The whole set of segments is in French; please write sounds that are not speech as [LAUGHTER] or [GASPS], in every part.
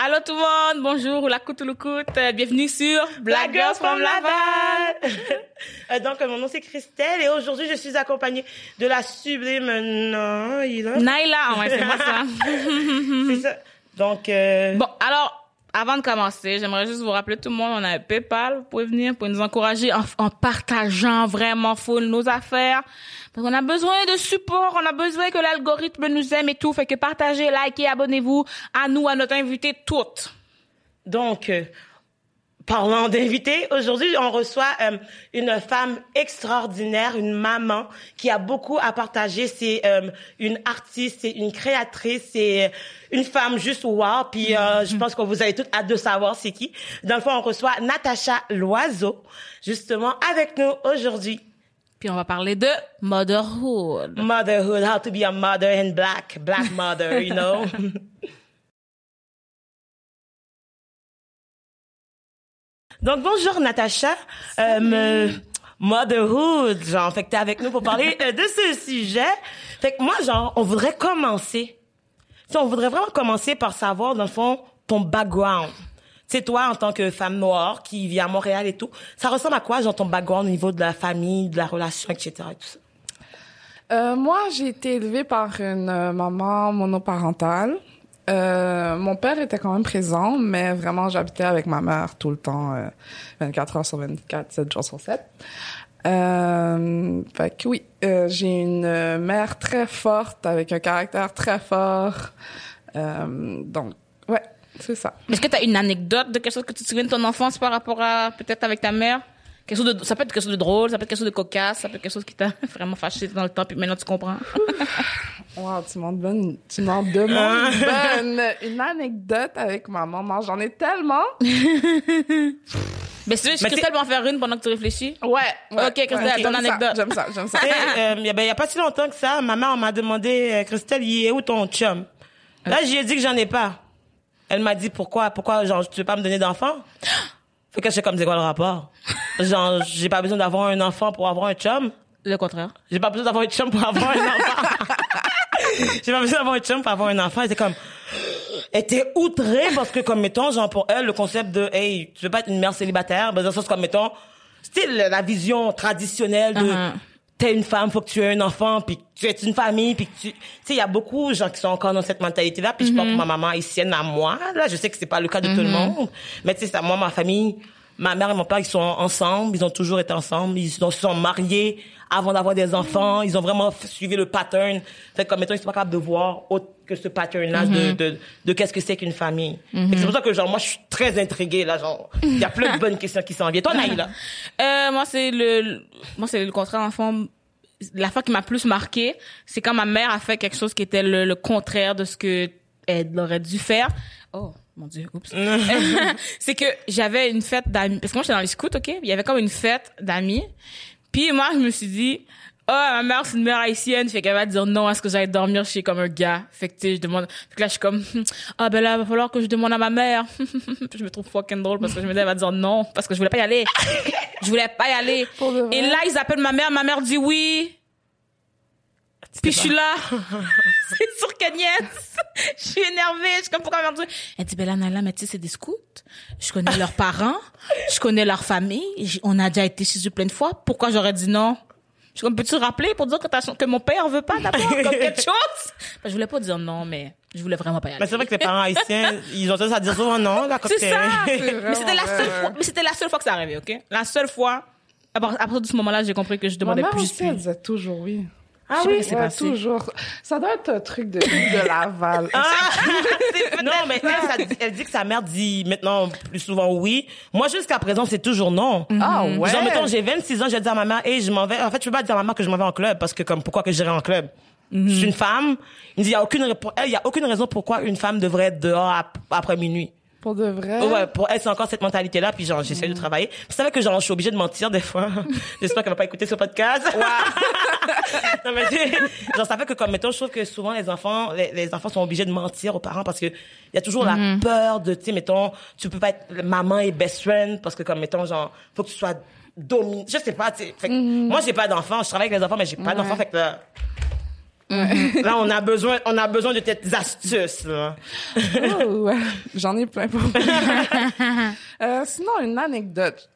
Allô tout le monde, bonjour, la coute ou euh, bienvenue sur Black Girls from Laval. [LAUGHS] Euh, Donc, mon nom c'est Christelle et aujourd'hui je suis accompagnée de la sublime Naila. Naila, ouais, c'est moi ça. [LAUGHS] C'est ça. Donc, euh, Bon, alors, avant de commencer, j'aimerais juste vous rappeler tout le monde, on a un PayPal, vous pouvez venir, pour nous encourager en, partageant vraiment full nos affaires. Parce qu'on a besoin de support, on a besoin que l'algorithme nous aime et tout, fait que partagez, likez, abonnez-vous à nous, à notre invité toutes. donc euh, parlant d'invités, aujourd'hui on reçoit euh, une femme extraordinaire, une maman qui a beaucoup à partager. C'est euh, une artiste, c'est une créatrice, c'est une femme juste wow. Puis euh, je pense que vous avez toutes hâte de savoir c'est qui. Dans le fond, on reçoit Natacha Loiseau, justement avec nous aujourd'hui. Puis on va parler de motherhood. Motherhood, how to be a mother in black, black mother, you know? [LAUGHS] Donc bonjour Natacha, euh, motherhood, genre, fait que t'es avec nous pour parler euh, de ce sujet. Fait que moi, genre, on voudrait commencer. Tu sais, on voudrait vraiment commencer par savoir, dans le fond, ton background. C'est toi, en tant que femme noire qui vit à Montréal et tout, ça ressemble à quoi, genre, ton background au niveau de la famille, de la relation, etc. et tout ça? Euh, moi, j'ai été élevée par une euh, maman monoparentale. Euh, mon père était quand même présent, mais vraiment, j'habitais avec ma mère tout le temps, euh, 24 heures sur 24, 7 jours sur 7. Euh, fait que oui, euh, j'ai une mère très forte, avec un caractère très fort. Euh, donc, ouais, c'est ça. Est-ce que tu as une anecdote de quelque chose que tu te souviens de ton enfance par rapport à peut-être avec ta mère? Quelque chose de, ça peut être quelque chose de drôle, ça peut être quelque chose de cocasse, ça peut être quelque chose qui t'a [LAUGHS] vraiment fâché dans le temps, puis maintenant tu comprends. [LAUGHS] Wow, tu m'en demandes, tu m'en demandes une bonne, une anecdote avec ma maman. J'en ai tellement. [LAUGHS] Mais si tu veux, tellement faire une pendant que tu réfléchis. Ouais. ouais Ok, Christelle, ouais, ton anecdote. J'aime ça, j'aime ça. Euh, il y a- ben, il y a pas si longtemps que ça, ma mère m'a demandé, euh, Christelle, il est où ton chum? Là, j'ai dit que j'en ai pas. Elle m'a dit pourquoi, pourquoi, genre, tu veux pas me donner d'enfant? [GASPS] Fait que je sais comme c'est quoi le rapport? Genre, j'ai pas besoin d'avoir un enfant pour avoir un chum. Le contraire. J'ai pas besoin d'avoir un chum pour avoir un enfant. [LAUGHS] j'ai pas besoin d'avoir un chum pour avoir un enfant. Elle était comme, elle était outrée parce que, comme, mettons, genre, pour elle, le concept de, hey, tu veux pas être une mère célibataire, ben, dans le sens, comme, mettons, c'était la vision traditionnelle de, Uh-huh. t'es une femme, faut que tu aies un enfant, puis que tu es une famille, puis que tu, tu sais, il y a beaucoup de gens qui sont encore dans cette mentalité-là, puis je parle pour ma maman haïtienne à moi, là, je sais que c'est pas le cas de tout le monde, mais tu sais, ça, moi, ma famille, ma mère et mon père, ils sont ensemble, ils ont toujours été ensemble, ils se sont mariés avant d'avoir des enfants, ils ont vraiment suivi le pattern. Fait comme mettons, ils sont pas capables de voir autre que ce pattern-là de, de, de qu'est-ce que c'est qu'une famille. Que C'est pour ça que, genre, moi, je suis très intriguée, là, genre, il y a plein de bonnes questions qui s'en viennent. Toi, Naïla? [LAUGHS] Euh, moi, c'est le, moi, c'est le contraire, en fond. La fois qui m'a plus marqué, c'est quand ma mère a fait quelque chose qui était le, le contraire de ce que elle aurait dû faire. Oh, mon dieu, oups. [LAUGHS] c'est que j'avais une fête d'amis, parce que moi, j'étais dans les scouts, ok? Il y avait comme une fête d'amis. Puis moi, je me suis dit, oh, ma mère, c'est une mère haïtienne, fait qu'elle va dire non à ce que j'aille dormir chez comme un gars. Fait que, tu sais, je demande, fait que là, je suis comme, ah, ben là, va falloir que je demande à ma mère. [LAUGHS] Je me trouve fucking drôle parce que je me dis, elle va dire non, parce que je voulais pas y aller. [LAUGHS] je voulais pas y aller. Et là, ils appellent ma mère, ma mère dit oui. Puis je suis là. [LAUGHS] c'est sûr que. Je suis énervée. Je suis comme, pourquoi dit? Elle dit, ben là, Nala, mais tu sais, c'est des scouts. Je connais leurs parents. Je connais leur famille. On a déjà été chez eux plein de fois. Pourquoi j'aurais dit non? Je suis comme, peux-tu rappeler pour dire que, t'as- que mon père veut pas d'abord, comme [LAUGHS] quelque chose? Ben, je voulais pas dire non, mais je voulais vraiment pas y aller. Mais c'est vrai que les parents haïtiens, ils ont tendance à dire souvent non, là, quand C'est ça. C'est mais c'était la seule fois, mais c'était la seule fois que ça arrivait, ok? La seule fois. À part- à partir de ce moment-là, j'ai compris que je Ma demandais mère plus aussi, elle disait toujours oui. Ah oui? ce qui s'est Ouais, toujours. Ça doit être un truc de, de Laval. [LAUGHS] Ah! non, mais elle, ça dit- elle dit que sa mère dit maintenant plus souvent oui. Moi, jusqu'à présent, c'est toujours non. Ah ouais? Genre, mettons, j'ai 26 ans, j'ai dit à ma mère, hey, je m'en vais. En fait, je peux pas dire à ma mère que je m'en vais en club parce que, comme, pourquoi que j'irai en club? Je suis une femme. Il dit, il y a aucune, il y a aucune raison pourquoi une femme devrait être dehors ap- après minuit. Pour de vrai? Ouais, pour elle, c'est encore cette mentalité-là, puis genre, j'essaie de travailler. Puis c'est vrai que genre, je suis obligée de mentir des fois. [LAUGHS] J'espère qu'elle va pas écouter ce podcast. [LAUGHS] non, mais genre, ça fait que comme, mettons, je trouve que souvent, les enfants, les, les enfants sont obligés de mentir aux parents parce que il y a toujours la peur de, tu sais, mettons, tu peux pas être maman et best friend parce que comme, mettons, genre, faut que tu sois dominé. Je sais pas, tu sais. Que Moi, j'ai pas d'enfants. Je travaille avec les enfants, mais j'ai pas d'enfants. Fait que là, Là, on a besoin, on a besoin de tes astuces, là. Oh, ouais. [LAUGHS] J'en ai plein pour. [LAUGHS] Euh, sinon, une anecdote.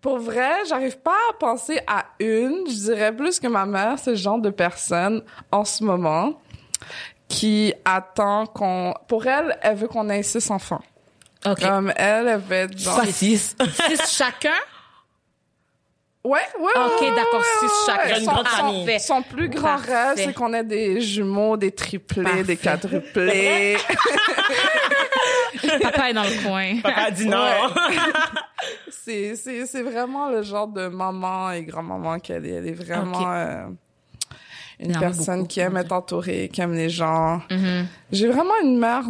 Pour vrai, j'arrive pas à penser à une. Je dirais plus que ma mère, c'est le genre de personne en ce moment qui attend qu'on... Pour elle, elle veut qu'on ait six enfants. OK. Comme elle, elle veut être genre... Six. Six chacun? Ouais, ouais, Ok, ouais, d'accord, ouais, six chacun. Son- son- plus grand Parfait. rêve, c'est qu'on ait des jumeaux, des triplés, des quadruplés. [LAUGHS] Papa est dans le coin. Papa dit non. Ouais. [LAUGHS] c'est, c'est, c'est vraiment le genre de maman et grand-maman qu'elle est. Elle est vraiment euh, une personne beaucoup, qui aime être entourée, qui aime les gens. Mhm. J'ai vraiment une mère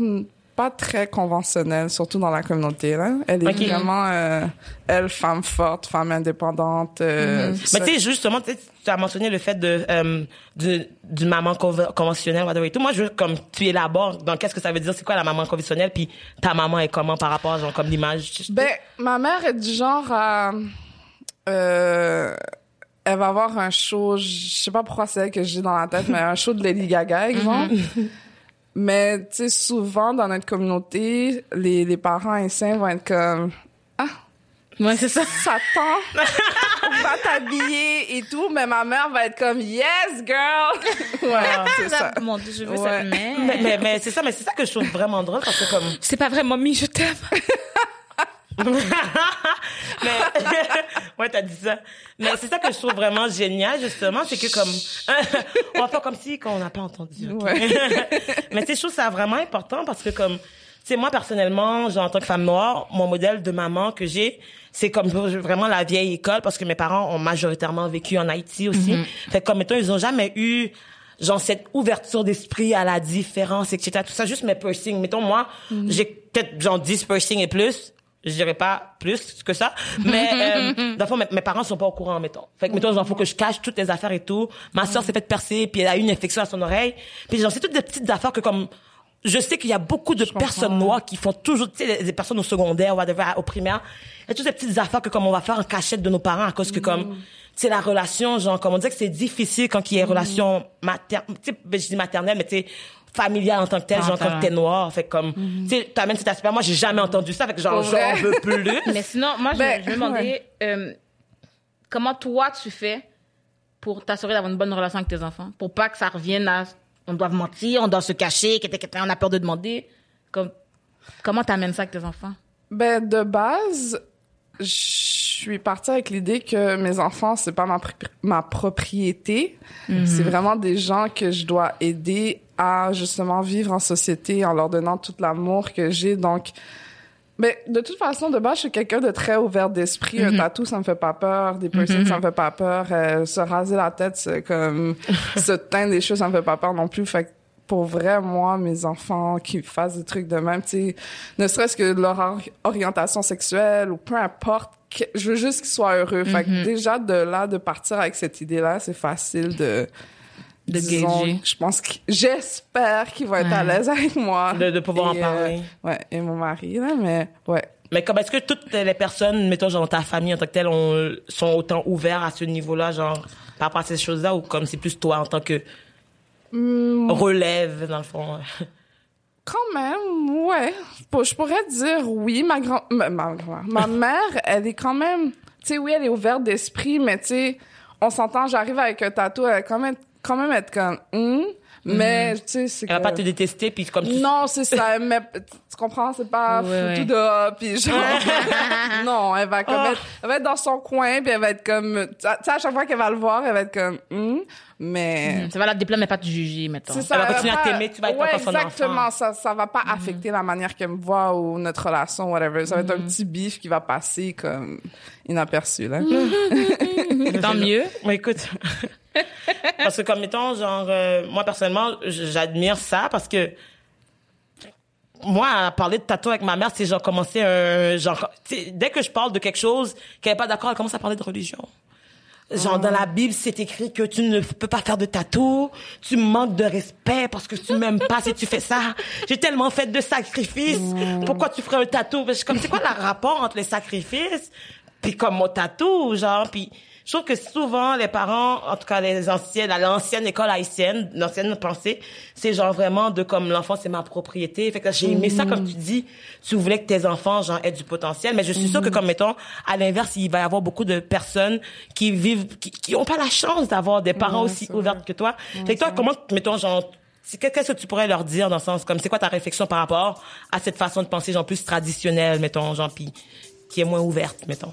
pas très conventionnelle, surtout dans la communauté. Là. Elle est vraiment, euh, elle, femme forte, femme indépendante. euh, Mais ça- tu sais, justement, tu as mentionné le fait de euh, du- d'une maman conve- conventionnelle, whatever et tout. Moi, je veux comme tu élabores dans qu'est-ce que ça veut dire, c'est quoi la maman conventionnelle, puis ta maman est comment par rapport, genre comme l'image? Ben, ma mère est du genre à... Euh, elle va avoir un show, je sais pas pourquoi c'est elle que j'ai dans la tête, mais un show de Lady Gaga, exemple. Mais, tu sais, souvent, dans notre communauté, les, les parents haïtiens vont être comme... Ouais, c'est ça. Satan, va t'habiller et tout, mais ma mère va être comme yes girl. ouais, c'est [LAUGHS] ça. Mon Dieu, je veux Ouais. cette mère. mais, mais, mais c'est ça, mais c'est ça que je trouve vraiment drôle parce que comme C'est pas vrai, mamie, je t'aime. [LAUGHS] mais [LAUGHS] ouais t'as dit ça. Mais c'est ça que je trouve vraiment génial justement c'est que comme [LAUGHS] on va faire comme si qu'on n'a pas entendu? Ouais. [LAUGHS] mais tu sais je trouve ça vraiment important parce que comme tu sais moi personnellement genre en tant que femme noire mon modèle de maman que j'ai c'est comme vraiment la vieille école parce que mes parents ont majoritairement vécu en Haïti aussi. Fait que comme mettons ils ont jamais eu genre cette ouverture d'esprit à la différence etc tout ça juste mes piercings. Mettons moi j'ai peut-être genre 10 piercings et plus je dirais pas plus que ça mais euh, [LAUGHS] dans le fond mes, mes parents sont pas au courant mettons. Fait que mettons genre faut que je cache toutes les affaires et tout. Ma sœur s'est fait percer puis elle a eu une infection à son oreille. Puis genre c'est toutes des petites affaires que comme je sais qu'il y a beaucoup de personnes noires qui font toujours, tu sais, des personnes au secondaire, whatever, au primaire. Il y a toutes ces petites affaires que comme on va faire en cachette de nos parents à cause que comme, c'est la relation, genre, comme on dit que c'est difficile quand il y a une relation maternelle, tu sais, ben, je dis maternelle, mais tu sais, familiale en tant que telle, genre, quand t'es noir. Fait que comme, tu sais, t'amènes cet aspect. Moi, j'ai jamais entendu ça. Fait que genre, j'en veux plus. [LAUGHS] Mais sinon, moi, je, Ben, je me demandais ouais. euh, comment toi tu fais pour t'assurer d'avoir une bonne relation avec tes enfants, pour pas que ça revienne à on doit mentir, on doit se cacher, que- que- que- on a peur de demander. Comme, comment t'amènes ça avec tes enfants? Ben, de base, je suis partie avec l'idée que mes enfants, c'est pas ma, ma propriété. C'est vraiment des gens que je dois aider à justement vivre en société en leur donnant tout l'amour que j'ai. Donc, ben, de toute façon, de base, je suis quelqu'un de très ouvert d'esprit. Un tatou, ça me fait pas peur. Des piercings, ça me fait pas peur. Euh, se raser la tête, comme [LAUGHS] se teindre des choses, ça me fait pas peur non plus. Fait que pour vrai, moi, mes enfants qui fassent des trucs de même, tu sais, ne serait-ce que leur or- orientation sexuelle ou peu importe, que- je veux juste qu'ils soient heureux. Fait que déjà, de là, de partir avec cette idée-là, c'est facile de... De gager. Je pense que, j'espère qu'ils vont être à l'aise avec moi. De- de pouvoir Et, en parler. euh, ouais, et mon mari, là, mais ouais. Mais comme, est-ce que toutes les personnes, mettons, genre, dans ta famille en tant que telle, ont, sont autant ouverts à ce niveau-là, genre, par rapport à ces choses-là, ou comme c'est plus toi en tant que Hmm. relève, dans le fond? [LAUGHS] Quand même, ouais. Je pourrais dire oui. Ma grand, ma, ma, ma [LAUGHS] mère, elle est quand même, tu sais, oui, elle est ouverte d'esprit, mais tu sais, on s'entend, j'arrive avec un tatou, elle va quand même, quand même être comme, hum, mais tu sais, c'est Elle va que- pas te détester, puis comme tu... Non, c'est ça, [LAUGHS] mais tu comprends, c'est pas Ouais, ouais. dehors, puis genre, [LAUGHS] non, elle va comme Oh. être, elle va être dans son coin, puis elle va être comme, tu sais, à chaque fois qu'elle va le voir, elle va être comme, hum, mais Ça va la déplaire, mais pas te juger, c'est ça. Elle va continuer à pas- t'aimer, tu vas être ouais, encore exactement. Ça, ça va pas affecter la manière qu'elle me voit ou notre relation, whatever. Ça va être un petit bif qui va passer comme inaperçu, là. [LAUGHS] [LAUGHS] Tant mieux. Ouais, écoute. [LAUGHS] parce que comme mettons, genre, euh, moi personnellement, j'admire ça parce que moi, à parler de tatou avec ma mère, c'est genre commencer un genre. Dès que je parle de quelque chose qu'elle est pas d'accord, elle commence à parler de religion. Genre dans la Bible, c'est écrit que tu ne peux pas faire de tatou, tu manques de respect parce que tu m'aimes pas si tu fais ça. J'ai tellement fait de sacrifices, pourquoi tu ferais un tatou? Je suis comme c'est quoi le rapport entre les sacrifices puis comme mon tatou, genre puis je trouve que souvent, les parents, en tout cas les anciennes, à l'ancienne école haïtienne, l'ancienne pensée, c'est genre vraiment de comme l'enfant, c'est ma propriété. Fait que j'ai aimé ça, comme tu dis, tu voulais que tes enfants, genre, aient du potentiel. Mais je suis sûre que, comme mettons, à l'inverse, il va y avoir beaucoup de personnes qui vivent, qui, qui ont pas la chance d'avoir des parents aussi ouverts que toi. fait que toi, comment, mettons, genre, c'est- Qu'est-ce que tu pourrais leur dire dans le sens comme c'est quoi ta réflexion par rapport à cette façon de penser genre plus traditionnelle mettons genre puis qui est moins ouverte mettons?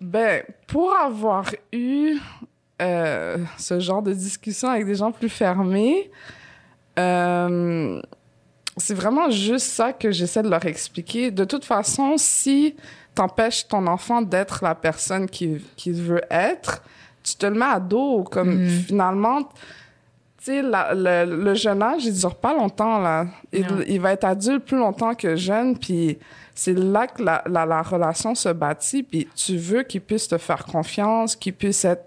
Ben, pour avoir eu euh, ce genre de discussion avec des gens plus fermés, euh, c'est vraiment juste ça que j'essaie de leur expliquer. De toute façon, si t'empêches ton enfant d'être la personne qu'il qu'il veut être, tu te le mets à dos. Comme finalement, tu sais, le, le jeune âge, il dure pas longtemps, là. Il, il va être adulte plus longtemps que jeune, puis c'est là que la, la, la relation se bâtit, puis tu veux qu'il puisse te faire confiance, qu'il puisse être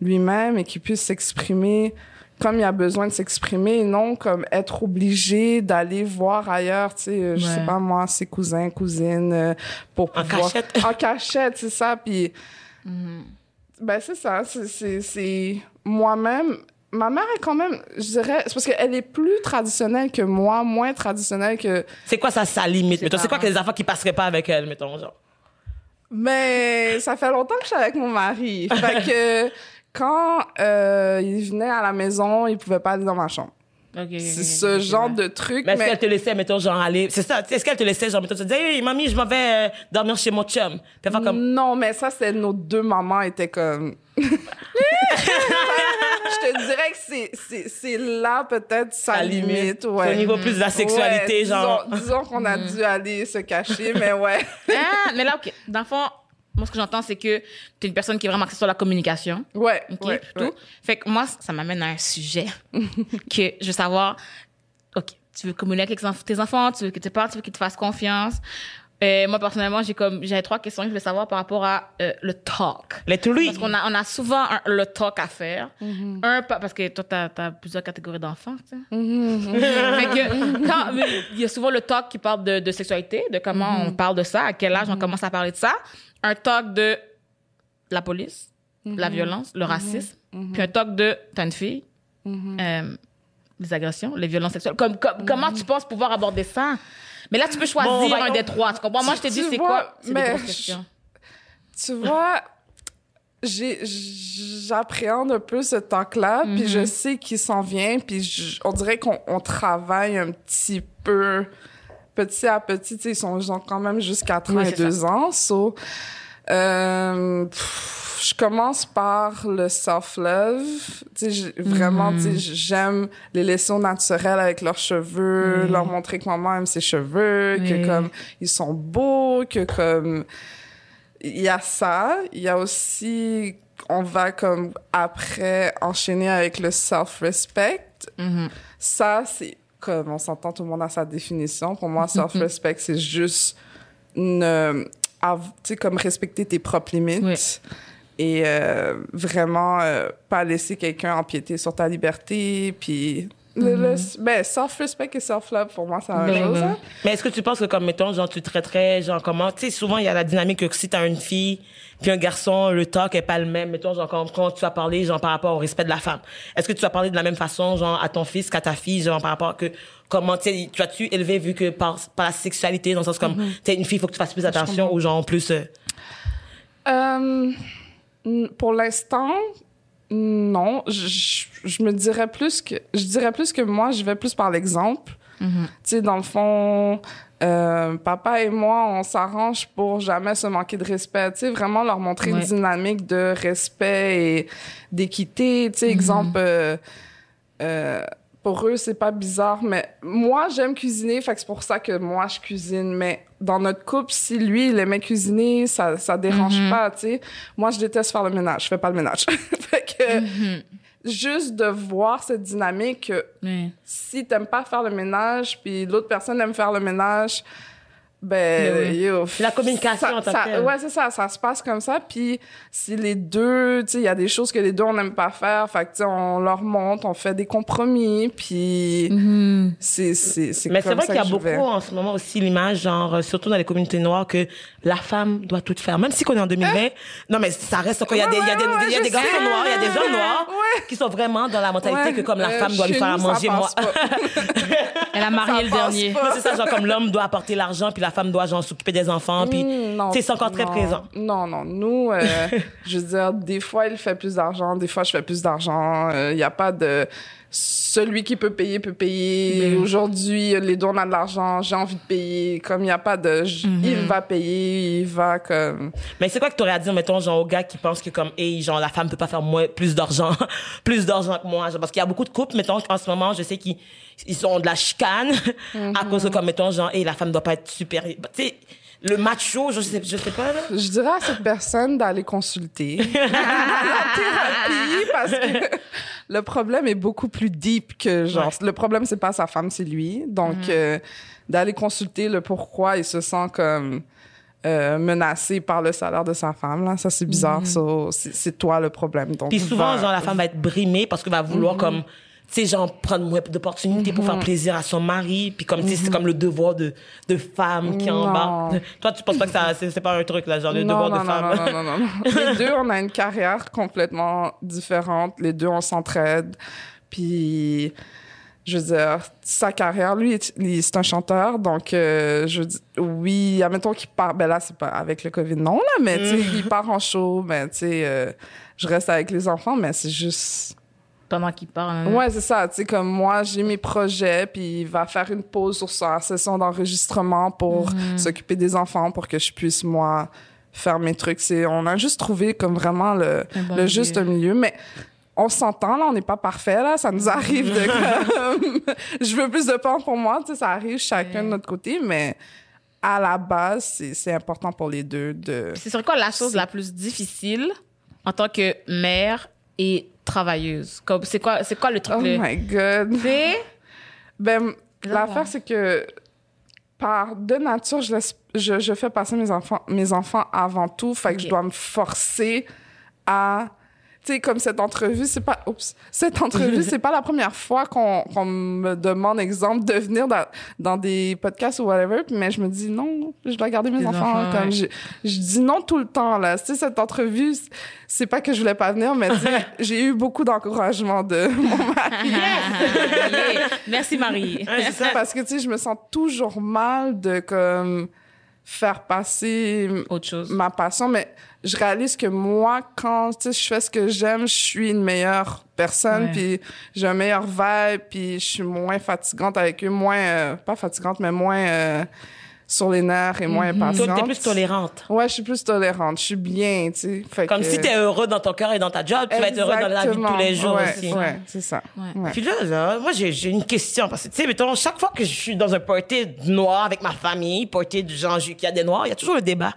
lui-même et qu'il puisse s'exprimer comme il a besoin de s'exprimer et non comme être obligé d'aller voir ailleurs, tu sais, euh, je sais pas moi, ses cousins, cousines, euh, pour En pouvoir... cachette. [LAUGHS] En cachette, c'est ça, puis... Ben, c'est ça. c'est- C'est c'est moi-même. Ma mère est quand même, je dirais, c'est parce qu'elle est plus traditionnelle que moi, moins traditionnelle que. c'est quoi ça sa limite mettons? C'est quoi que les enfants qui passeraient pas avec elle mettons genre? Mais ça fait longtemps que je suis avec mon mari. Fait que [LAUGHS] quand euh, il venait à la maison, il pouvait pas aller dans ma chambre. C'est ce genre de truc. mais est-ce mais- qu'elle te laissait mettons genre aller? C'est ça est-ce qu'elle te laissait genre mettons te dire hey mamie je m'en vais euh, dormir chez mon chum puis comme Non, mais ça, c'est nos deux mamans étaient comme. [LAUGHS] [LAUGHS] je te dirais que c'est- c'est c'est là peut-être sa limite. Ouais. au niveau plus de la sexualité, Ouais, genre. Disons, disons qu'on a [LAUGHS] dû aller se cacher, mais ouais. [LAUGHS] Ah, mais là, OK. Dans le fond, Moi, ce que j'entends, c'est que tu es une personne qui est vraiment axée sur la communication. Ouais, OK, ouais, tout. ouais. Fait que moi, ça m'amène à un sujet [LAUGHS] que je veux savoir. OK, tu veux communiquer avec tes enfants, tu veux que tes parents, tu veux qu'ils te fassent confiance. Euh, moi, personnellement, j'ai comme, j'ai trois questions que je veux savoir par rapport à euh, le talk. Les three. Parce qu'on a, on a souvent un- le talk à faire. Mm-hmm. Un, pa- parce que toi, t'as, as plusieurs catégories d'enfants, tu sais. [LAUGHS] fait que, quand, il y a souvent le talk qui parle de, de sexualité, de comment Mm-hmm. on parle de ça, à quel âge on commence à parler de ça. Un talk de la police, la violence, le racisme. Puis un talk de, t'as une fille, Mm-hmm. euh, les agressions, les violences sexuelles. Comme, comme- Comment tu penses pouvoir aborder ça? Mais là, tu peux choisir Bon, un des trois. Tu comprends? Moi, je t'ai dit, c'est quoi? Des mais. Tu vois, j'ai, j'appréhende un peu ce talk-là, puis je sais qu'il s'en vient, puis je- on dirait qu'on on travaille un petit peu, petit à petit. Ils sont, ils ont quand même jusqu'à 4 ans Oui, et c'est 2 ans. So, euh, pff, je commence par le self-love. Tu sais, j'ai- vraiment, tu sais, j'aime les laisser au naturel avec leurs cheveux, leur montrer que maman aime ses cheveux, que comme ils sont beaux, que comme il y a ça, il y a aussi on va comme après enchaîner avec le self-respect. Mhm. Ça c'est comme on s'entend tout le monde a sa définition. Pour moi self-respect c'est juste ne av- tu sais comme respecter tes propres limites. Oui. Et euh, vraiment euh, pas laisser quelqu'un empiéter sur ta liberté puis le, le- ben self-respect et self-love pour moi c'est la même Ben, chose. ben. hein. Mais est-ce que tu penses que, comme, mettons, genre, tu traiterais, genre, comment, tu sais, souvent, il y a la dynamique que si t'as une fille, puis un garçon, le talk est pas le même. Mettons, genre, quand, quand tu vas parler, genre, par rapport au respect de la femme. Est-ce que tu vas parler de la même façon, genre, à ton fils qu'à ta fille, genre, par rapport à que, comment, tu sais, tu as-tu élevé vu que par, par la sexualité, dans le sens comme, tu sais, une fille, faut que tu fasses plus attention, ou genre, plus, euh, Euh, pour l'instant, non. Je, je- je me dirais plus que je dirais plus que moi, je vais plus par l'exemple. Tu sais, dans le fond, euh, papa et moi, on s'arrange pour jamais se manquer de respect. Tu sais, vraiment leur montrer Ouais. une dynamique de respect et d'équité. Tu sais, exemple. euh, euh, pour eux, c'est pas bizarre, mais moi, j'aime cuisiner, fait que c'est pour ça que moi, je cuisine. Mais dans notre couple, si lui, il aimait cuisiner, ça, ça dérange pas, tu sais. Moi, je déteste faire le ménage, je fais pas le ménage. [LAUGHS] fait que, juste de voir cette dynamique, que Oui. si t'aimes pas faire le ménage, puis l'autre personne aime faire le ménage, ben, oui. yo, La communication ça- ça-. Ouais, c'est ça, ça se passe comme ça. Puis si les deux, tu sais, il y a des choses que les deux, on n'aime pas faire, fait que, tu sais, on leur montre, on fait des compromis, puis Mm-hmm. c'est, c'est, c'est Mais c'est vrai qu'il y a beaucoup vais. en ce moment aussi l'image, genre, euh, surtout dans les communautés noires, que la femme doit tout faire. Même si qu'on est en 2020, non, mais ça reste encore, il y a des, il y a des, ouais, il y a des garçons noirs, il y a des hommes noirs qui sont vraiment dans la mentalité que comme la Euh, femme doit lui faire à manger, moi. [LAUGHS] Elle a marié le dernier. c'est ça, genre comme l'homme doit apporter l'argent, puis la femme doit genre s'occuper des enfants, puis Mm, sais, c'est encore très non. présent. Non, non. Nous, euh, [LAUGHS] je veux dire, des fois, il fait plus d'argent, des fois, je fais plus d'argent. Il n'y a pas de... Celui qui peut payer, peut payer. Aujourd'hui, les deux, on a de l'argent, j'ai envie de payer. Comme il n'y a pas de... j- Il va payer, il va comme... Mais c'est quoi que t'aurais à dire, mettons, genre, aux gars qui pensent que comme, hey, genre, la femme peut pas faire moins, plus d'argent, [LAUGHS] plus d'argent que moi, genre, parce qu'il y a beaucoup de couples, mettons, en ce moment, je sais qu'ils, ils sont de la chicane, [LAUGHS] à cause de comme, mettons, genre, hey, la femme doit pas être super, tu sais, le macho, je sais, je sais pas, là. Je dirais à cette personne d'aller consulter. [LAUGHS] La thérapie parce que [LAUGHS] le problème est beaucoup plus deep que genre le problème c'est pas sa femme c'est lui. Donc euh, d'aller consulter le pourquoi il se sent comme euh, menacé par le salaire de sa femme là ça c'est bizarre ça c'est c'est toi le problème donc Puis souvent, va- genre, la femme va être brimée parce qu'elle va vouloir, comme, tu sais, genre, prendre moins d'opportunités pour faire plaisir à son mari. Puis comme, tu sais, c'est comme le devoir de, de femme qui Non. embarque. [LAUGHS] Toi, tu penses pas que ça, c'est pas un truc, là, genre, le non, devoir non, de femme? Non, non, non, non. [LAUGHS] Les deux, on a une carrière complètement différente. Les deux, on s'entraide. Puis, je veux dire, sa carrière, lui, est- lui, c'est un chanteur. Donc, euh, je dis, oui, admettons qu'il part. Ben là, c'est pas avec le COVID, non, là, mais tu sais, il part en show. Mais tu sais, euh, je reste avec les enfants, mais c'est juste. Pendant qu'il parle. Ouais, c'est ça. Tu sais, comme moi, j'ai mes projets, puis il va faire une pause sur sa session d'enregistrement pour s'occuper des enfants, pour que je puisse, moi, faire mes trucs. C'est, on a juste trouvé comme vraiment le, bon le juste milieu. Mais on s'entend, là, on n'est pas parfait, là. Ça nous arrive de comme, [LAUGHS] je veux plus de temps pour moi, tu sais, ça arrive chacun de notre côté, mais à la base, c'est important pour les deux de. C'est sur quoi la chose la plus difficile en tant que mère et travailleuse? Comme, c'est quoi, c'est quoi le truc? Oh le- my god. C'est- Ben, l'affaire, c'est que par de nature, je, laisse, je, je fais passer mes enfants, mes enfants avant tout. Fait que je dois me forcer à. Tu sais, comme cette entrevue, c'est pas. Oups. Cette entrevue, c'est pas la première fois qu'on qu'on me demande, exemple, de venir dans, dans des podcasts ou whatever. Mais je me dis non, je dois garder mes enfants. enfants, comme je, je dis non tout le temps, là. Tu sais, cette entrevue, c'est pas que je voulais pas venir, mais [LAUGHS] j'ai eu beaucoup d'encouragement de mon mari. [LAUGHS] Merci, Marie. Ouais, ça. parce que tu sais je me sens toujours mal de comme faire passer Autre chose. ma passion mais je réalise que moi quand tu sais je fais ce que j'aime je suis une meilleure personne puis j'ai un meilleur vibe puis je suis moins fatigante avec eux moins euh, pas fatigante mais moins euh, sur les nerfs et moins Toi, impatiente t'es plus tolérante. ouais je suis plus tolérante je suis bien tu sais Comme que- si t'es heureux dans ton cœur et dans ta job, tu vas être heureux dans la vie de tous les jours ouais, aussi. ouais c'est ça Ouais. Ouais. Puis là, là, moi, j'ai j'ai une question. Parce que, tu sais, mettons, chaque fois que je suis dans un party noir avec ma famille, party du genre, qu'il y a des noirs, il y a toujours le débat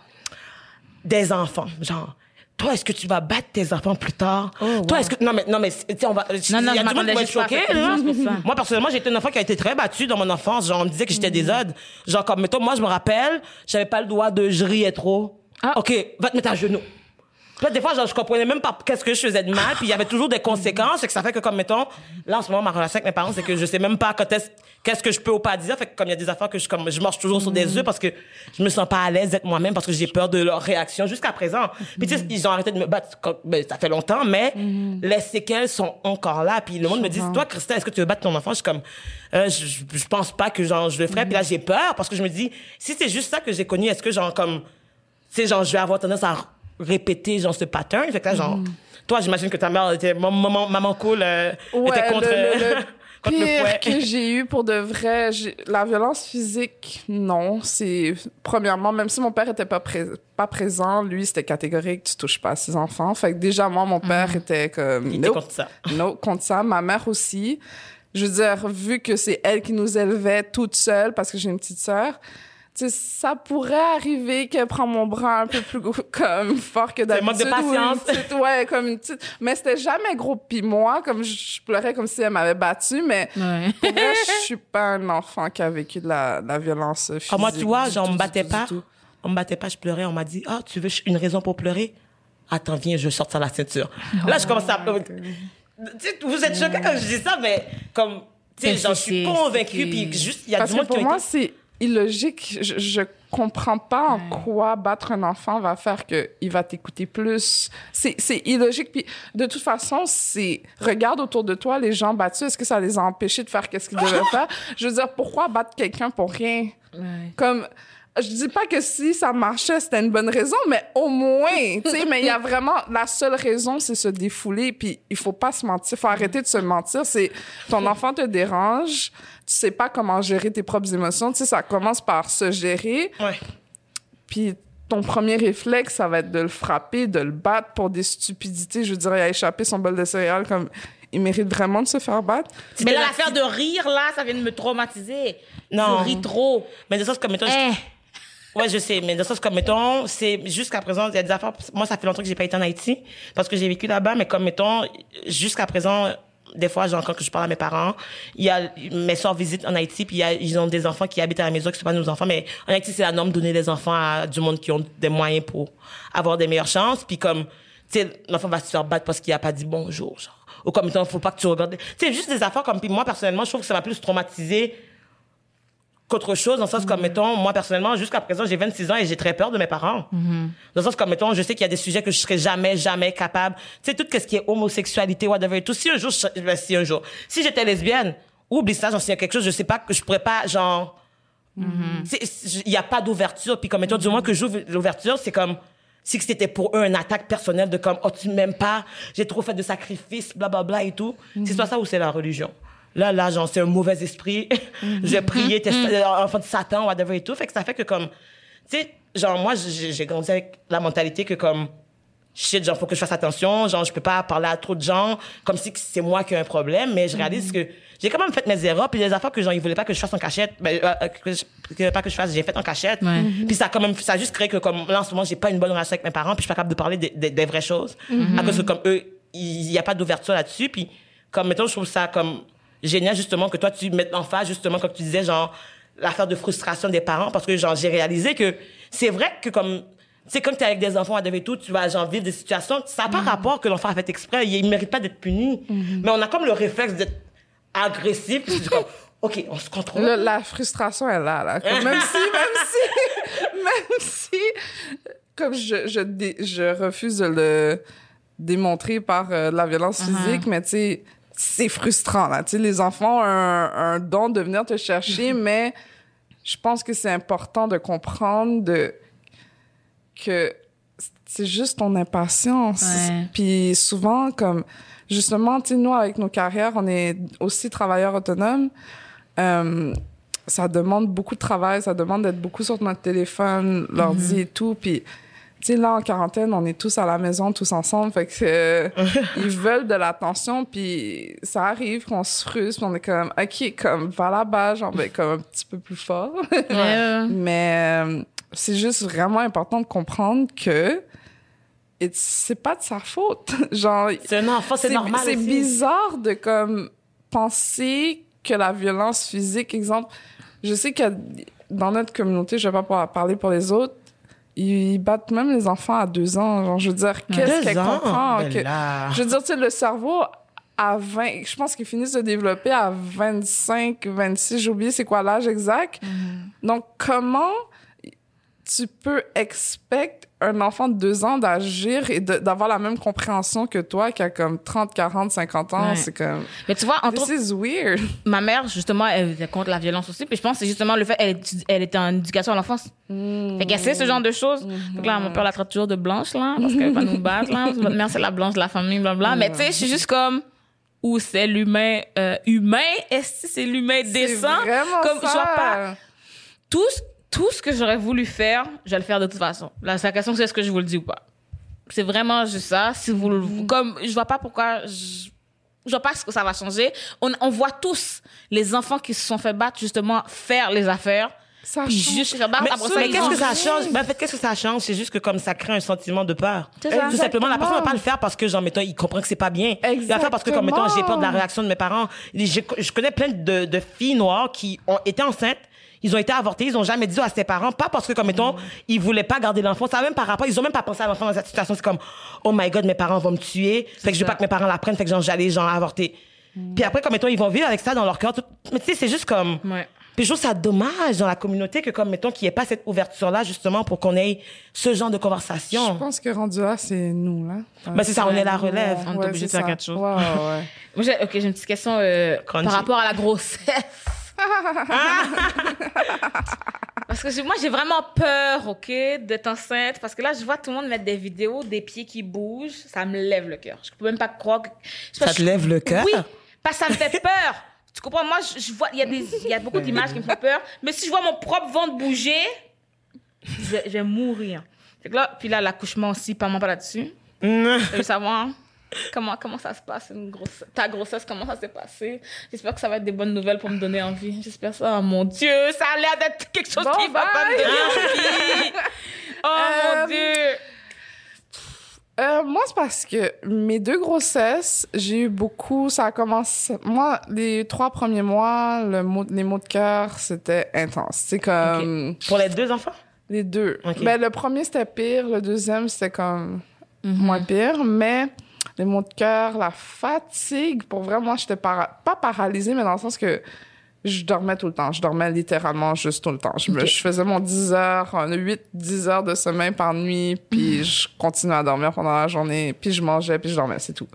des enfants. Genre, toi, est-ce que tu vas battre tes enfants plus tard? Toi, est-ce que. Non, mais, non, mais, tu sais, on va. Non, non, il y a du monde qui va être choqué, là. Moi, personnellement, j'ai été un enfant qui a été très battu dans mon enfance. Genre, on me disait que j'étais des odes. Genre, comme, mettons, moi, je me rappelle, j'avais pas le droit de. Je riais trop. Ah. OK, va te mettre à genoux. Puis là, des fois, genre, je comprenais même pas qu'est-ce que je faisais de mal, puis il y avait toujours des conséquences, et que ça fait que, comme, mettons, là, en ce moment, ma relation avec mes parents, c'est que je sais même pas quand est-ce, qu'est-ce que je peux ou pas dire, fait que comme il y a des affaires que je, comme, je marche toujours sur des œufs parce que je me sens pas à l'aise d'être moi-même parce que j'ai peur de leur réaction jusqu'à présent. Puis tu sais, ils ont arrêté de me battre, ben, ça fait longtemps, mais les séquelles sont encore là, puis le monde me dit, toi, Christelle, est-ce que tu veux battre ton enfant? Je suis comme, euh, je, je- pense pas que, genre, je le ferais, puis là, j'ai peur parce que je me dis, si c'est juste ça que j'ai connu, est-ce que, genre, comme, tu sais, genre, je vais avoir tendance à répéter, genre, ce pattern. Fait que là, genre, toi, j'imagine que ta mère était, maman, maman, cool, euh, était contre, le, le- le [LAUGHS] contre pire que j'ai eu pour de vrai, la violence physique, non. C'est premièrement, même si mon père était pas pré- pas présent, lui c'était catégorique, tu touches pas à ses enfants. Fait que déjà moi, mon père était comme Il était nope, contre ça. no, contre ça. Ma mère aussi. Je veux dire, vu que c'est elle qui nous élevait toute seule, parce que j'ai une petite sœur. Tu sais, ça pourrait arriver qu'elle prend mon bras un peu plus gros- [LAUGHS] comme fort que C'est d'habitude. de ou une patience. petite- ouais, comme une petite. Mais c'était jamais gros. Puis moi, comme je, je pleurais comme si elle m'avait battu, mais Ouais. pour vrai, je suis pas un enfant qui a vécu de la, de la violence physique. Ah, moi, tu vois, genre, on me battait pas. On me battait pas, je pleurais. On m'a dit, ah, tu veux une raison pour pleurer? Attends, viens, je sors ça la ceinture. Là, je commence à pleurer. Tu sais, vous êtes choqués quand je dis ça, mais comme, tu sais, Mais genre, je c'est- suis c'est- convaincue, c'est- puis juste, il y a Parce du que monde qui pour a moi, été- c'est illogique. Je, je comprends pas en quoi battre un enfant va faire que il va t'écouter plus. C'est, c'est illogique. Puis de toute façon, c'est regarde autour de toi les gens battus. Est-ce que ça les a empêchés de faire qu'est-ce qu'ils devaient [LAUGHS] faire? Je veux dire, pourquoi battre quelqu'un pour rien? Comme je dis pas que si ça marchait, c'était une bonne raison, mais au moins, tu sais, mais il y a vraiment la seule raison, c'est se défouler, puis il faut pas se mentir, faut arrêter de se mentir. C'est ton enfant te dérange, tu sais pas comment gérer tes propres émotions, tu sais, ça commence par se gérer, Ouais. puis ton premier réflexe, ça va être de le frapper, de le battre pour des stupidités. Je veux dire, il a échappé son bol de céréales comme il mérite vraiment de se faire battre. Mais là, la- l'affaire de rire, là, ça vient de me traumatiser. Non. Je ris trop. Mais de ça, c'est comme, mettons, je- Eh. Ouais, je sais, mais de ça, c'est comme, mettons, c'est jusqu'à présent, il y a des affaires. Moi, ça fait longtemps que j'ai pas été en Haïti parce que j'ai vécu là-bas, mais comme, mettons, jusqu'à présent, des fois, genre, quand je parle à mes parents, il y a, mes soeurs visitent en Haïti, puis il y a, ils ont des enfants qui habitent à la maison, qui sont pas nos enfants, mais en Haïti, c'est la norme de donner des enfants à du monde qui ont des moyens pour avoir des meilleures chances, puis comme, tu sais, l'enfant va se faire battre parce qu'il a pas dit bonjour, genre. Ou comme, mettons, faut pas que tu regardes. Tu sais, juste des affaires comme, puis moi, personnellement, je trouve que ça m'a plus traumatisé qu'autre chose, dans le sens comme, mettons, moi, personnellement, jusqu'à présent, j'ai 26 ans et j'ai très peur de mes parents. Dans le sens comme, mettons, je sais qu'il y a des sujets que je serais jamais, jamais capable. Tu sais, tout ce qui est homosexualité, whatever et tout. Si un jour, je ben, si un jour, si j'étais lesbienne, oublie ça, j'en sais quelque chose, je sais pas que je pourrais pas, genre, il y a pas d'ouverture. Puis comme, mettons, du moins que j'ouvre l'ouverture, c'est comme, si c'était pour eux une attaque personnelle de comme, oh, tu m'aimes pas, j'ai trop fait de sacrifices, blablabla bla, bla et tout. C'est soit ça ou c'est la religion. Là, là, genre, c'est un mauvais esprit. je prier, t'es enfant de Satan, whatever et tout. Fait que ça fait que comme, tu sais, genre, moi, j'ai grandi avec la mentalité que comme, shit, genre, faut que je fasse attention, genre, je peux pas parler à trop de gens, comme si c'est moi qui ai un problème, mais je réalise que j'ai quand même fait mes erreurs, puis les affaires que, genre, ils voulaient pas que je fasse en cachette, ben, euh, que, je- que pas que je fasse, j'ai fait en cachette. Ouais. Puis ça a quand même, ça a juste créé que, comme, là, en ce moment, j'ai pas une bonne relation avec mes parents, puis je suis pas capable de parler des, des, des vraies choses. À cause que, comme, eux, il y a pas d'ouverture là-dessus, puis, comme, mettons, je trouve ça, comme, génial, justement, que toi, tu mettes en face, justement, comme tu disais, genre, l'affaire de frustration des parents, parce que, genre, j'ai réalisé que c'est vrai que, comme, tu sais, comme t'es avec des enfants à et tout, tu vas, genre, vivre des situations, ça n'a pas rapport que l'enfant a fait exprès, il ne mérite pas d'être puni. Mais on a comme le réflexe d'être agressif, puis c'est comme, [LAUGHS] OK, on se contrôle. Le- la frustration est là, là. Comme même si, [LAUGHS] même si, [LAUGHS] même si, comme je, je, dé- je refuse de le démontrer par euh, de la violence physique, mais tu sais, c'est frustrant, là. Tu sais, les enfants ont un, un don de venir te chercher, [LAUGHS] mais je pense que c'est important de comprendre de, que c'est juste ton impatience. Ouais. Puis souvent, comme, justement, tu sais, nous, avec nos carrières, on est aussi travailleurs autonomes. Euh, ça demande beaucoup de travail, ça demande d'être beaucoup sur notre téléphone, l'ordi et tout. Puis, tu sais, là, en quarantaine, on est tous à la maison, tous ensemble. Fait que euh, ils [LAUGHS] veulent de l'attention. Puis, ça arrive qu'on se frustre. On est comme, OK, comme, va là-bas, genre, ben, comme un petit peu plus fort. Ouais. [LAUGHS] Mais euh, c'est juste vraiment important de comprendre que c'est pas de sa faute. [LAUGHS] genre, C'est un enfant, c'est normal. c'est bizarre de comme penser que la violence physique, exemple, je sais que dans notre communauté, je vais pas pouvoir parler pour les autres, ils battent même les enfants à deux ans. Genre, je veux dire, qu'est-ce qu'elle comprend? Ben que- je veux dire, tu sais, le cerveau à 20, je pense qu'ils finissent de développer à 25, 26, j'ai oublié c'est quoi l'âge exact. Donc, comment tu peux expect un enfant de deux ans d'agir et d'avoir la même compréhension que toi qui a comme 30, 40, 50 ans? Ouais. C'est comme, Mais tu vois, entre this is weird. [LAUGHS] ma mère, justement, elle était contre la violence aussi. Puis je pense que c'est justement le fait qu'elle elle était en éducation à l'enfance. Fait qu'elle sait ce genre de choses. Donc là, mon père la traite toujours de blanche, là, parce qu'elle va nous [LAUGHS] battre, là. Votre mère, c'est la blanche de la famille, blablabla. Mais tu sais, je suis juste comme, où c'est l'humain euh, humain? Est-ce que c'est l'humain décent? Comme, ça. je vois pas. Tout, ce- tout ce que j'aurais voulu faire, je vais le faire de toute façon. La la question, c'est est-ce que je vous le dis ou pas? C'est vraiment juste ça. Si vous, le- Mm-hmm. comme, je vois pas pourquoi, je, je vois pas ce que ça va changer. On, on voit tous les enfants qui se sont fait battre, justement, faire les affaires. Ça Puis change. juste se battre. Mais, mais qu'est-ce que ça change? Ben, en fait, qu'est-ce que ça change? C'est juste que comme ça crée un sentiment de peur. C'est. Tout simplement, la personne va Exactement. pas le faire parce que, genre, mettons, il comprend que c'est pas bien. Il va le faire parce que, comme, mettons, j'ai peur de la réaction de mes parents. Je, je connais plein de, de filles noires qui ont été enceintes. Ils ont été avortés, ils ont jamais dit à ses parents, pas parce que, comme, mettons, ils voulaient pas garder l'enfant. Ça a même par rapport, ils ont même pas pensé à l'enfant dans cette situation. C'est comme, oh my god, mes parents vont me tuer. Fait que je veux pas que mes parents l'apprennent. Fait que, genre, j'allais, genre, avorter. Puis après, comme, mettons, ils vont vivre avec ça dans leur cœur. tout- Mais tu sais, c'est juste comme, Ouais. puis je trouve ça dommage dans la communauté que, comme, mettons, qu'il n'y ait pas cette ouverture-là, justement, pour qu'on ait ce genre de Je conversation. pense que rendu là, c'est nous, là. Ben, c'est ça, on est la relève. On est obligé de faire quelque chose. Ouais, ouais, ouais. [LAUGHS] Moi, j'ai, ok, j'ai une petite question euh, par rapport à la grossesse. [LAUGHS] parce que moi, j'ai vraiment peur, ok, d'être enceinte. Parce que là, je vois tout le monde mettre des vidéos des pieds qui bougent. Ça me lève le cœur. Je peux même pas croire que. Ça te lève le cœur? Oui, parce que ça me fait peur. Tu comprends? Moi, je, je vois, il y a des, y a beaucoup d'images qui me font peur. Mais si je vois mon propre ventre bouger, je, vais- je vais mourir. Fait que là, puis là, l'accouchement aussi, pas moi pas là-dessus. [LAUGHS] Veux savoir comment, comment ça se passe, une grosse, ta grossesse, comment ça s'est passé? J'espère que ça va être des bonnes nouvelles pour me donner envie. J'espère ça. Oh mon Dieu, ça a l'air d'être quelque chose Bon, qui va pas me donner envie. [LAUGHS] Oh Euh, mon Dieu. Euh, moi, c'est parce que mes deux grossesses, j'ai eu beaucoup. Ça a commencé. Moi, les trois premiers mois, le mot, les mots de cœur, c'était intense. C'est comme Pour les deux enfants? les deux. Ok. Ben, le premier, c'était pire. Le deuxième, c'était comme Mhm. moins pire. Mais les mots de cœur, la fatigue, pour vrai, moi, j'étais para- pas paralysée, mais dans le sens que je dormais tout le temps. Je dormais littéralement juste tout le temps. Je, me- Ok. je faisais mon 10 heures, 8-10 heures de sommeil par nuit, puis je continuais à dormir pendant la journée, puis je mangeais, puis je dormais, c'est tout.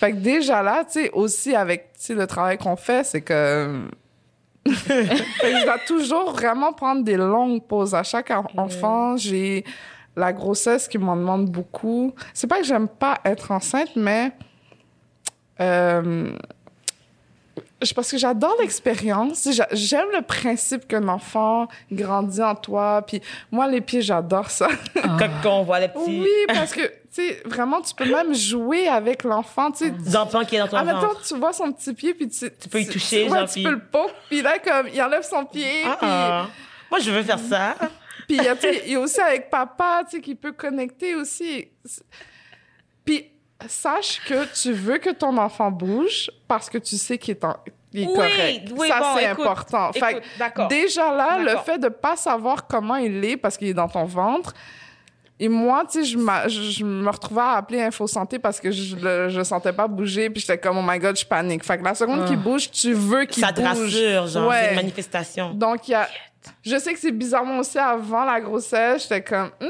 Fait que déjà là, tu sais, aussi avec le travail qu'on fait, c'est que... fait [LAUGHS] que je dois toujours vraiment prendre des longues pauses. À chaque en- enfant, j'ai la grossesse qui m'en demande beaucoup. C'est pas que j'aime pas être enceinte, mais... Euh, je- parce que j'adore l'expérience. J'a- J'aime le principe qu'un enfant grandit en toi. Puis moi, les pieds, j'adore ça. Quand, quand on voit les petits. Oui, parce que, tu sais, vraiment, tu peux même jouer avec l'enfant, tu sais. D'enfant qui est dans ton En même temps, ventre. tu vois son petit pied, puis tu, tu peux y toucher, ouais, genre, tu puis- peux le poke, puis là, comme, il enlève son pied, Ah. Moi, je veux faire ça. Puis, puis il y a, aussi avec papa, tu sais, qui peut connecter aussi. Puis, sache que tu veux que ton enfant bouge parce que tu sais qu'il est, en- il est Oui, correct. oui, ça, bon, c'est important. Fait écoute, d'accord. déjà là, le fait de pas savoir comment il est parce qu'il est dans ton ventre, et moi, tu sais, je, je, me retrouvais à appeler Info Santé parce que je le je sentais pas bouger, puis j'étais comme, oh my god, je panique. Fait que la seconde qu'il bouge, tu veux qu'il Ça te bouge. rassure, genre, Ouais. c'est une manifestation. Donc, il y a. Je sais que c'est bizarrement aussi avant la grossesse, j'étais comme, Hum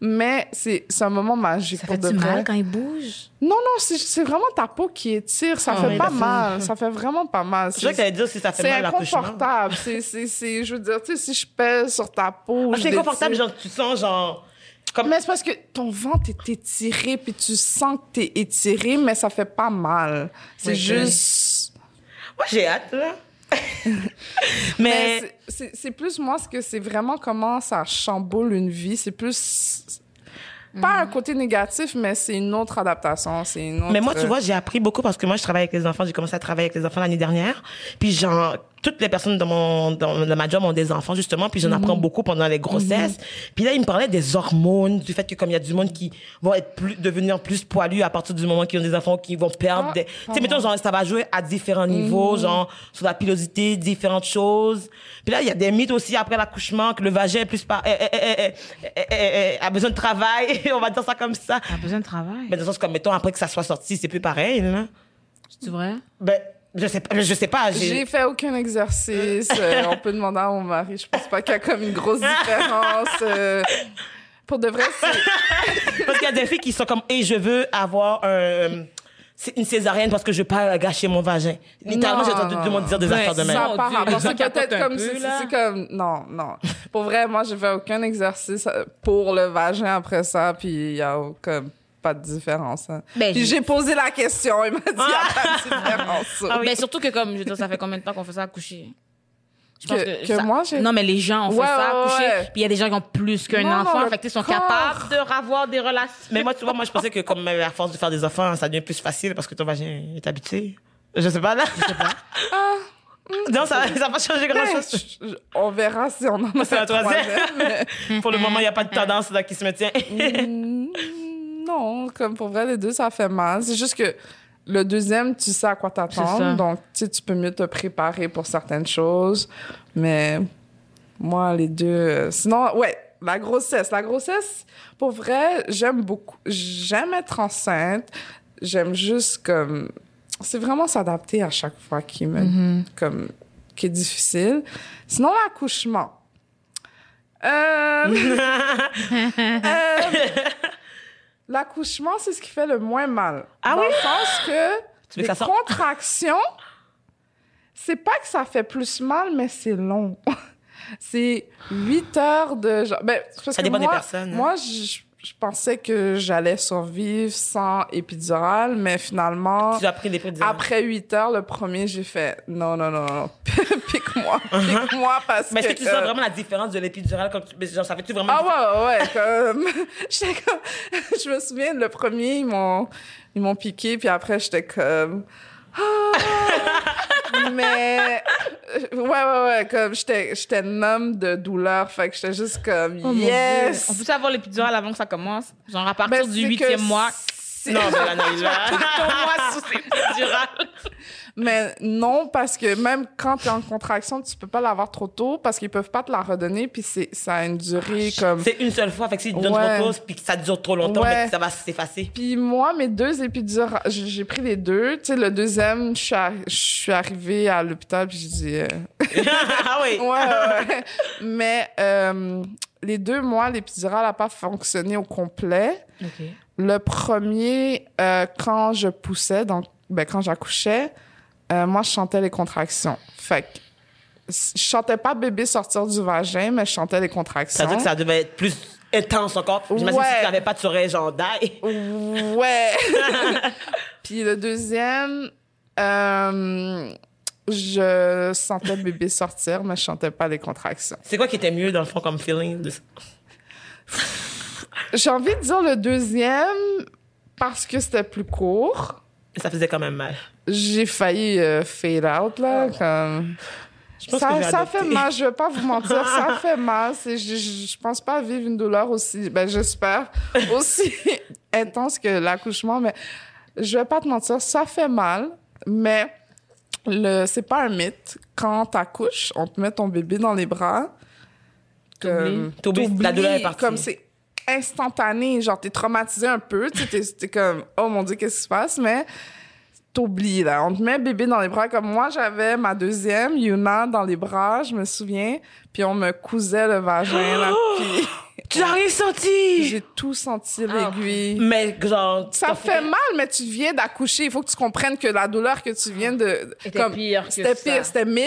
mais c'est c'est un moment magique Ça pour fait de du vrai. mal quand il bouge? Non, non, c'est c'est vraiment ta peau qui étire. Ça Ah fait pas mal. Ça fait vraiment pas mal. Je sais que t'allais dire si ça fait C'est mal l'accouchement. inconfortable. C'est, c'est, c'est, je veux dire, tu sais, si je pèse sur ta peau. Ah, je c'est inconfortable, genre, tu sens, genre, comme... Mais c'est parce que ton ventre est étiré, puis tu sens que t'es étiré, mais ça fait pas mal. C'est Oui, juste. Moi, j'ai hâte, là. [LAUGHS] Mais Mais, c'est- c'est c'est plus moi, ce que c'est vraiment comment ça chamboule une vie. C'est plus. Pas un côté négatif, mais c'est une autre adaptation. C'est une autre. mais moi, tu vois, j'ai appris beaucoup parce que moi, je travaille avec les enfants. J'ai commencé à travailler avec les enfants l'année dernière. Puis, genre, toutes les personnes dans mon, dans, dans ma job ont des enfants, justement. Puis, j'en apprends beaucoup pendant les grossesses. Puis là, ils me parlaient des hormones, du fait que comme il y a du monde qui vont être plus, devenir plus poilus à partir du moment qu'ils ont des enfants, qui vont perdre Ah, des, tu sais, mettons, genre, ça va jouer à différents niveaux, genre, sur la pilosité, différentes choses. Puis là, il y a des mythes aussi après l'accouchement, que le vagin est plus par, eh, eh, eh, eh, eh, eh, eh, a besoin de travail. [LAUGHS] On va dire ça comme ça. T'as besoin de travail. Mais dans le sens comme, mettons, après que ça soit sorti, c'est plus pareil, là. C'est vrai? Ben, je sais pas, je sais pas. J'ai J'ai... fait aucun exercice. euh, on peut demander à mon mari. Je pense pas qu'il y a comme une grosse différence. euh, pour de vrai, c'est. [LAUGHS] Parce qu'il y a des filles qui sont comme, et je veux avoir un, c'est une césarienne parce que je veux pas gâcher mon vagin. Littéralement, j'ai entendu tout le monde dire des Ouais, affaires de même. Ça Mon par Dieu, rapport. les gens C'est peut-être comme. peu, C'est comme. Non, non. Pour vrai, moi, j'ai fait aucun exercice euh, pour le vagin après ça, puis il y a comme pas de différence. hein. Ben, puis j'ai- posé la question, il m'a dit il y a pas de différence. Ah oui. Mais surtout que comme, je veux dire, ça fait combien de temps qu'on fait ça accoucher? Je pense Que- que, que ça- moi, j'ai- Non, mais les gens ont fait Ouais, ça ouais, accoucher. ouais. Puis il y a des gens qui ont plus qu'un Non, enfant. fait que, tu sais, ils sont corps. capables de avoir des relations. Mais moi, tu vois, moi, je pensais que comme euh, à force de faire des enfants, ça devient plus facile parce que ton vagin est habitué. Je sais pas, là. Je sais pas. [LAUGHS] Non, ça n'a pas changé grand chose. Je- je- On verra si on en a C'est un troisième. mais- Pour le moment, il n'y a pas de [LAUGHS] tendance là qui se maintient. Non, comme pour vrai, les deux, ça fait mal. C'est juste que le deuxième, tu sais à quoi t'attendre. Donc, tu sais, tu peux mieux te préparer pour certaines choses. Mais moi, les deux... euh, Sinon, ouais, la grossesse. La grossesse, pour vrai, j'aime beaucoup. J'aime être enceinte. J'aime juste comme... C'est vraiment s'adapter à chaque fois qui me... Comme... Qui est difficile. Sinon, l'accouchement. Euh... [LAUGHS] Euh, L'accouchement, c'est ce qui fait le moins mal. Ah Dans oui? le sens que Tu les contractions, c'est pas que ça fait plus mal, mais c'est long. [LAUGHS] c'est 8 heures de... Ben, parce Ça que dépend des moi, personnes, hein. Moi, je, je pensais que j'allais survivre sans épidural, mais finalement... Tu as pris. Après 8 heures, le premier, j'ai fait non, non, non, non, [LAUGHS] pique-moi, pique-moi parce Uh-huh. Mais est-ce que tu euh, sens vraiment la différence de l'épidurale quand tu... mais Genre, ça fait-tu vraiment... ah ouais, ouais, comme... [LAUGHS] [LAUGHS] Je me souviens, le premier, ils m'ont, ils m'ont piqué, puis après, j'étais comme... Ah! [LAUGHS] Mais... Ouais, ouais, ouais, comme j'étais, j'étais numb de douleur, fait que j'étais juste comme, Oh, yes! On peut savoir l'épidural avant que ça commence? Genre à partir Ben, du huitième mois? [LAUGHS] c'est- Non, mais. Ton mois sous épidural. Mais non, parce que même quand t'es en contraction, tu peux pas l'avoir trop tôt parce qu'ils peuvent pas te la redonner, puis c'est, ça a une durée comme... C'est une seule fois, fait que si tu donnes Ouais. trop tôt, puis que ça dure trop longtemps, Ouais. que ça va s'effacer. Puis moi, mes deux épidurales, j'ai pris les deux. Tu sais, le deuxième, je suis, arri- je suis arrivée à l'hôpital, puis j'ai dit... euh, [LAUGHS] ah oui. [LAUGHS] ouais. Mais euh, les deux mois, l'épidural n'a pas fonctionné au complet. OK. Le premier, euh, quand je poussais, donc ben, quand j'accouchais, euh, moi, je chantais les contractions. Fait que je chantais pas bébé sortir du vagin, mais je chantais les contractions. Ça veut dire que ça devait être plus intense encore. J'imagine Ouais. si tu n'avais pas, tu aurais genre. Ouais. [LAUGHS] Puis le deuxième, euh, je sentais bébé sortir, mais je chantais pas les contractions. C'est quoi qui était mieux dans le fond comme feeling? de- J'ai envie de dire le deuxième parce que c'était plus court. Ça faisait quand même mal. J'ai failli euh, fade out, là, comme... Je pense que je Ça, ça fait mal, je vais pas vous mentir, ça [LAUGHS] fait mal. C'est, je, je, je pense pas vivre une douleur aussi, ben j'espère, [LAUGHS] aussi intense que l'accouchement, mais je vais pas te mentir, ça fait mal, mais le, c'est pas un mythe. Quand t'accouches, on te met ton bébé dans les bras, comme, T'oublies, la douleur est partie. comme c'est instantané, genre t'es traumatisé un peu, tu t'es, t'es comme, oh mon dieu, qu'est-ce qui se passe, mais t'oublies, là. On te met bébé dans les bras. Comme moi, j'avais ma deuxième, Yuna, dans les bras, je me souviens. Puis on me cousait le vagin, là. [GASPS] Puis Tu l'as rien senti! j'ai tout senti, l'aiguille. Mais genre... Ça fait mal, mais tu viens d'accoucher. Il faut que tu comprennes que la douleur que tu viens de... Était pire que C'était pire. C'était 1000.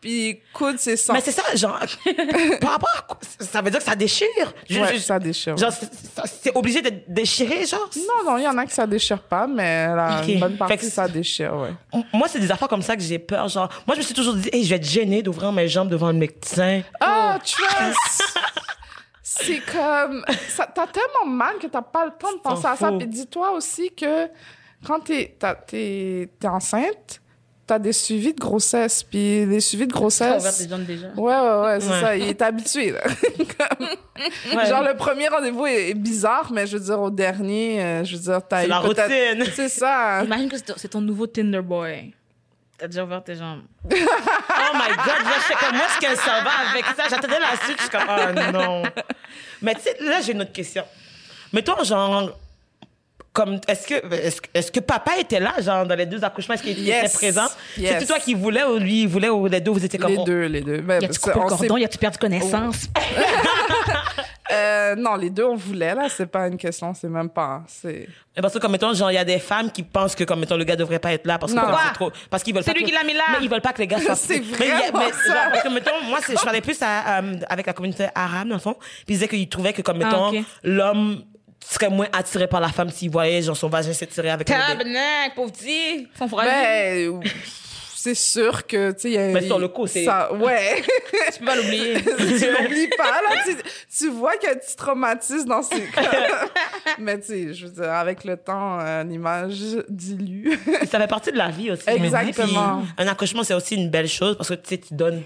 Puis coude, c'est 100. Mais c'est ça, genre... [LAUGHS] par rapport à quoi? Ça veut dire que ça déchire. Je- Ouais, je- ça déchire. Genre, c'est- ça- c'est obligé d'être déchiré, genre? Non, non, il y en a qui ça déchire pas, mais la Ok. une bonne Fait partie, que- ça déchire, ouais. Moi, c'est des affaires comme ça que j'ai peur. Genre, moi, je me suis toujours dit, hey, je vais être gênée d'ouvrir mes jambes devant le médecin. Ah, trust! C'est comme... ça- T'as tellement mal que t'as pas le temps de penser à ça. fous. Puis dis-toi aussi que quand t'es t'as- t'es- t'es enceinte, t'as des suivis de grossesse. Puis les suivis de T'as ouvert grossesse... tes jambes déjà. Ouais, ouais, ouais, c'est Ouais. ça. Il est habitué, là. Comme- [LAUGHS] Ouais. Genre, le premier rendez-vous est, bizarre, mais je veux dire, au dernier, euh, je veux dire, t'as C'est eu la peut-être- routine. [LAUGHS] C'est ça. Imagine que c'est ton- c'est ton nouveau Tinder boy. T'as déjà ouvert tes jambes. [LAUGHS] Oh my god, là, je fais comme moi, est-ce qu'elle s'en va avec ça? J'attendais la suite, je suis comme, oh non. Mais tu sais, là, j'ai une autre question. Mettons, genre, comme, est-ce que, est-ce, que- papa était là, genre, dans les deux accouchements? Est-ce qu'il Yes. était présent? Yes. C'est toi qui voulais ou lui, il voulait ou les deux, vous étiez comme. Les deux, les deux. Ben, Y a-tu coupé le cordon? Y a-tu perdu connaissance? [LAUGHS] Euh, non, les deux, on voulait, là. C'est pas une question, c'est même pas. C'est. Mais Parce que, comme mettons, genre, il y a des femmes qui pensent que, comme mettons, le gars devrait pas être là parce que c'est trop. Parce qu'ils veulent C'est lui que- qui l'a mis là. Mais ils veulent pas que les gars [LAUGHS] soient. C'est genre, parce que, mettons, moi, je parlais plus à, euh, avec la communauté arabe, dans le fond. Puis ils disaient qu'ils trouvaient que, comme mettons, Ah, l'homme serait moins attiré par la femme s'il voyait, genre, son vagin s'étirer avec. Tabarnak, pauvre petit. Son frère. Ben, c'est sûr que, tu sais, il y a. Mais sur le coup, c'est- Ça, ouais. [LAUGHS] Tu peux pas l'oublier. [LAUGHS] tu l'oublies pas, là. Tu, tu vois qu'il y a un petit traumatisme dans ses [LAUGHS] Mais, tu sais, je veux dire, avec le temps, euh, l'image dilue. Ça fait partie de la vie aussi. dis. Exactement. Puis, un accouchement, c'est aussi une belle chose parce que, tu sais, tu donnes.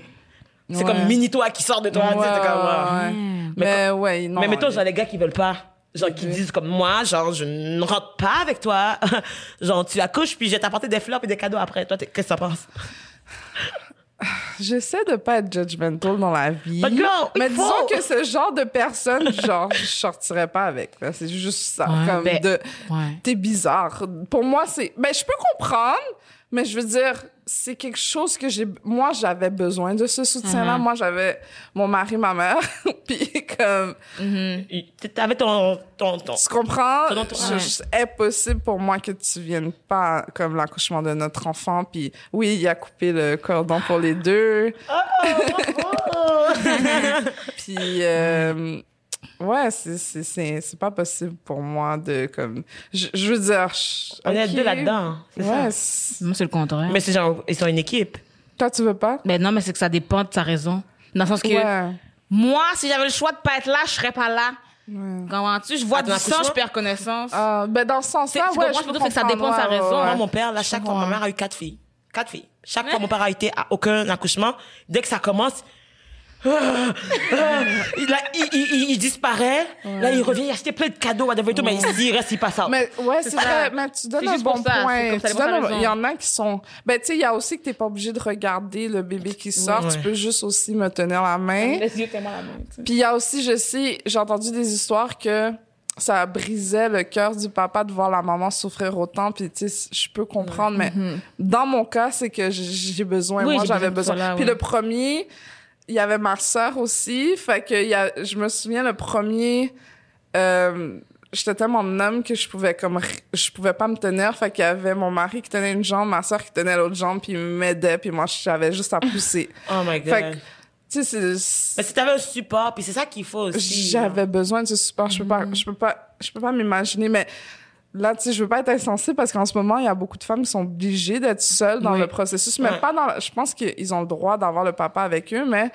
C'est Ouais. comme mini toi qui sort de toi. tu sais, Ouais, t'es comme, ouais, wow. ouais. Mais Mais, ouais, non. Mais mettons, genre, les gars qui veulent pas. Genre, qui disent comme moi, genre, je ne rentre pas avec toi. [LAUGHS] genre, tu accouches, puis je vais t'apporter des fleurs et des cadeaux après. Toi, qu'est-ce que ça pense? [LAUGHS] J'essaie de pas être judgmental dans la vie. But girl, mais faut. disons que ce genre de personne, genre, je sortirais pas avec. C'est juste ça. Ouais, comme ben, de, ouais. t'es bizarre. Pour moi, c'est, ben, je peux comprendre, mais je veux dire, c'est quelque chose que j'ai, moi, j'avais besoin de ce soutien-là. Mhm. Moi, j'avais mon mari, ma mère, [LAUGHS] puis comme, T'avais ton, ton, ton. tu comprends? Ton. Je- je- impossible pour moi que tu viennes pas comme l'accouchement de notre enfant. Puis oui, il a coupé le cordon pour les deux. [LAUGHS] [LAUGHS] Puis euh, ouais, c'est c'est c'est c'est pas possible pour moi de comme je, je veux dire. je- On est deux là-dedans. C'est Ouais. ça. c'est- Moi, c'est le contraire. Mais c'est genre, ils sont une équipe. Toi, tu veux pas? Ben non, mais c'est que ça dépend de sa raison. Dans le sens que Ouais. moi, si j'avais le choix de pas être là, je serais pas là. Comprends-tu? Je vois À du sang, accouchement? je perds connaissance. Ah, ben dans ce sens-là, tu ouais, je peux que ça dépend de sa ouais, raison. ouais, Moi, ouais. mon père, là, chaque fois, ma mère a eu quatre filles. Quatre filles. Chaque fois, mon père a été à aucun accouchement. Dès que ça commence, il, là, il, il, il- il disparaît. Là, il revient, il a acheté plein de cadeaux, whatever et tout, mais s'il reste, il passe out. Mais ouais, c'est ça. vrai. Mais tu donnes un bon ça, point. les. Il y en a qui sont. Ben tu sais, il y a aussi que t'es pas obligé de regarder le bébé qui sort. Ouais. Tu peux juste aussi me tenir la main. Laisse Dieu tellement la main. Puis il y a aussi, je sais, j'ai entendu des histoires que ça brisait le cœur du papa de voir la maman souffrir autant. Puis tu sais, je peux comprendre, mais dans mon cas, c'est que j'ai besoin. Oui, Moi, j'avais besoin là, Puis ouais. le premier, il y avait ma sœur aussi. Fait que y a, je me souviens le premier. Euh, J'étais tellement numb que je pouvais comme je pouvais pas me tenir fait qu'il y avait mon mari qui tenait une jambe ma sœur qui tenait l'autre jambe puis il m'aidait puis moi j'avais juste à pousser [LAUGHS] Oh my God. fait que tu sais c'est Mais si t'avais un support, puis c'est ça qu'il faut aussi. j'avais besoin de ce support. Je peux pas, je peux pas, je peux pas m'imaginer, mais là, tu sais, je veux pas être insensible parce qu'en ce moment, il y a beaucoup de femmes qui sont obligées d'être seules dans Oui. le processus, mais pas dans, je pense qu'ils ont le droit d'avoir le papa avec eux, mais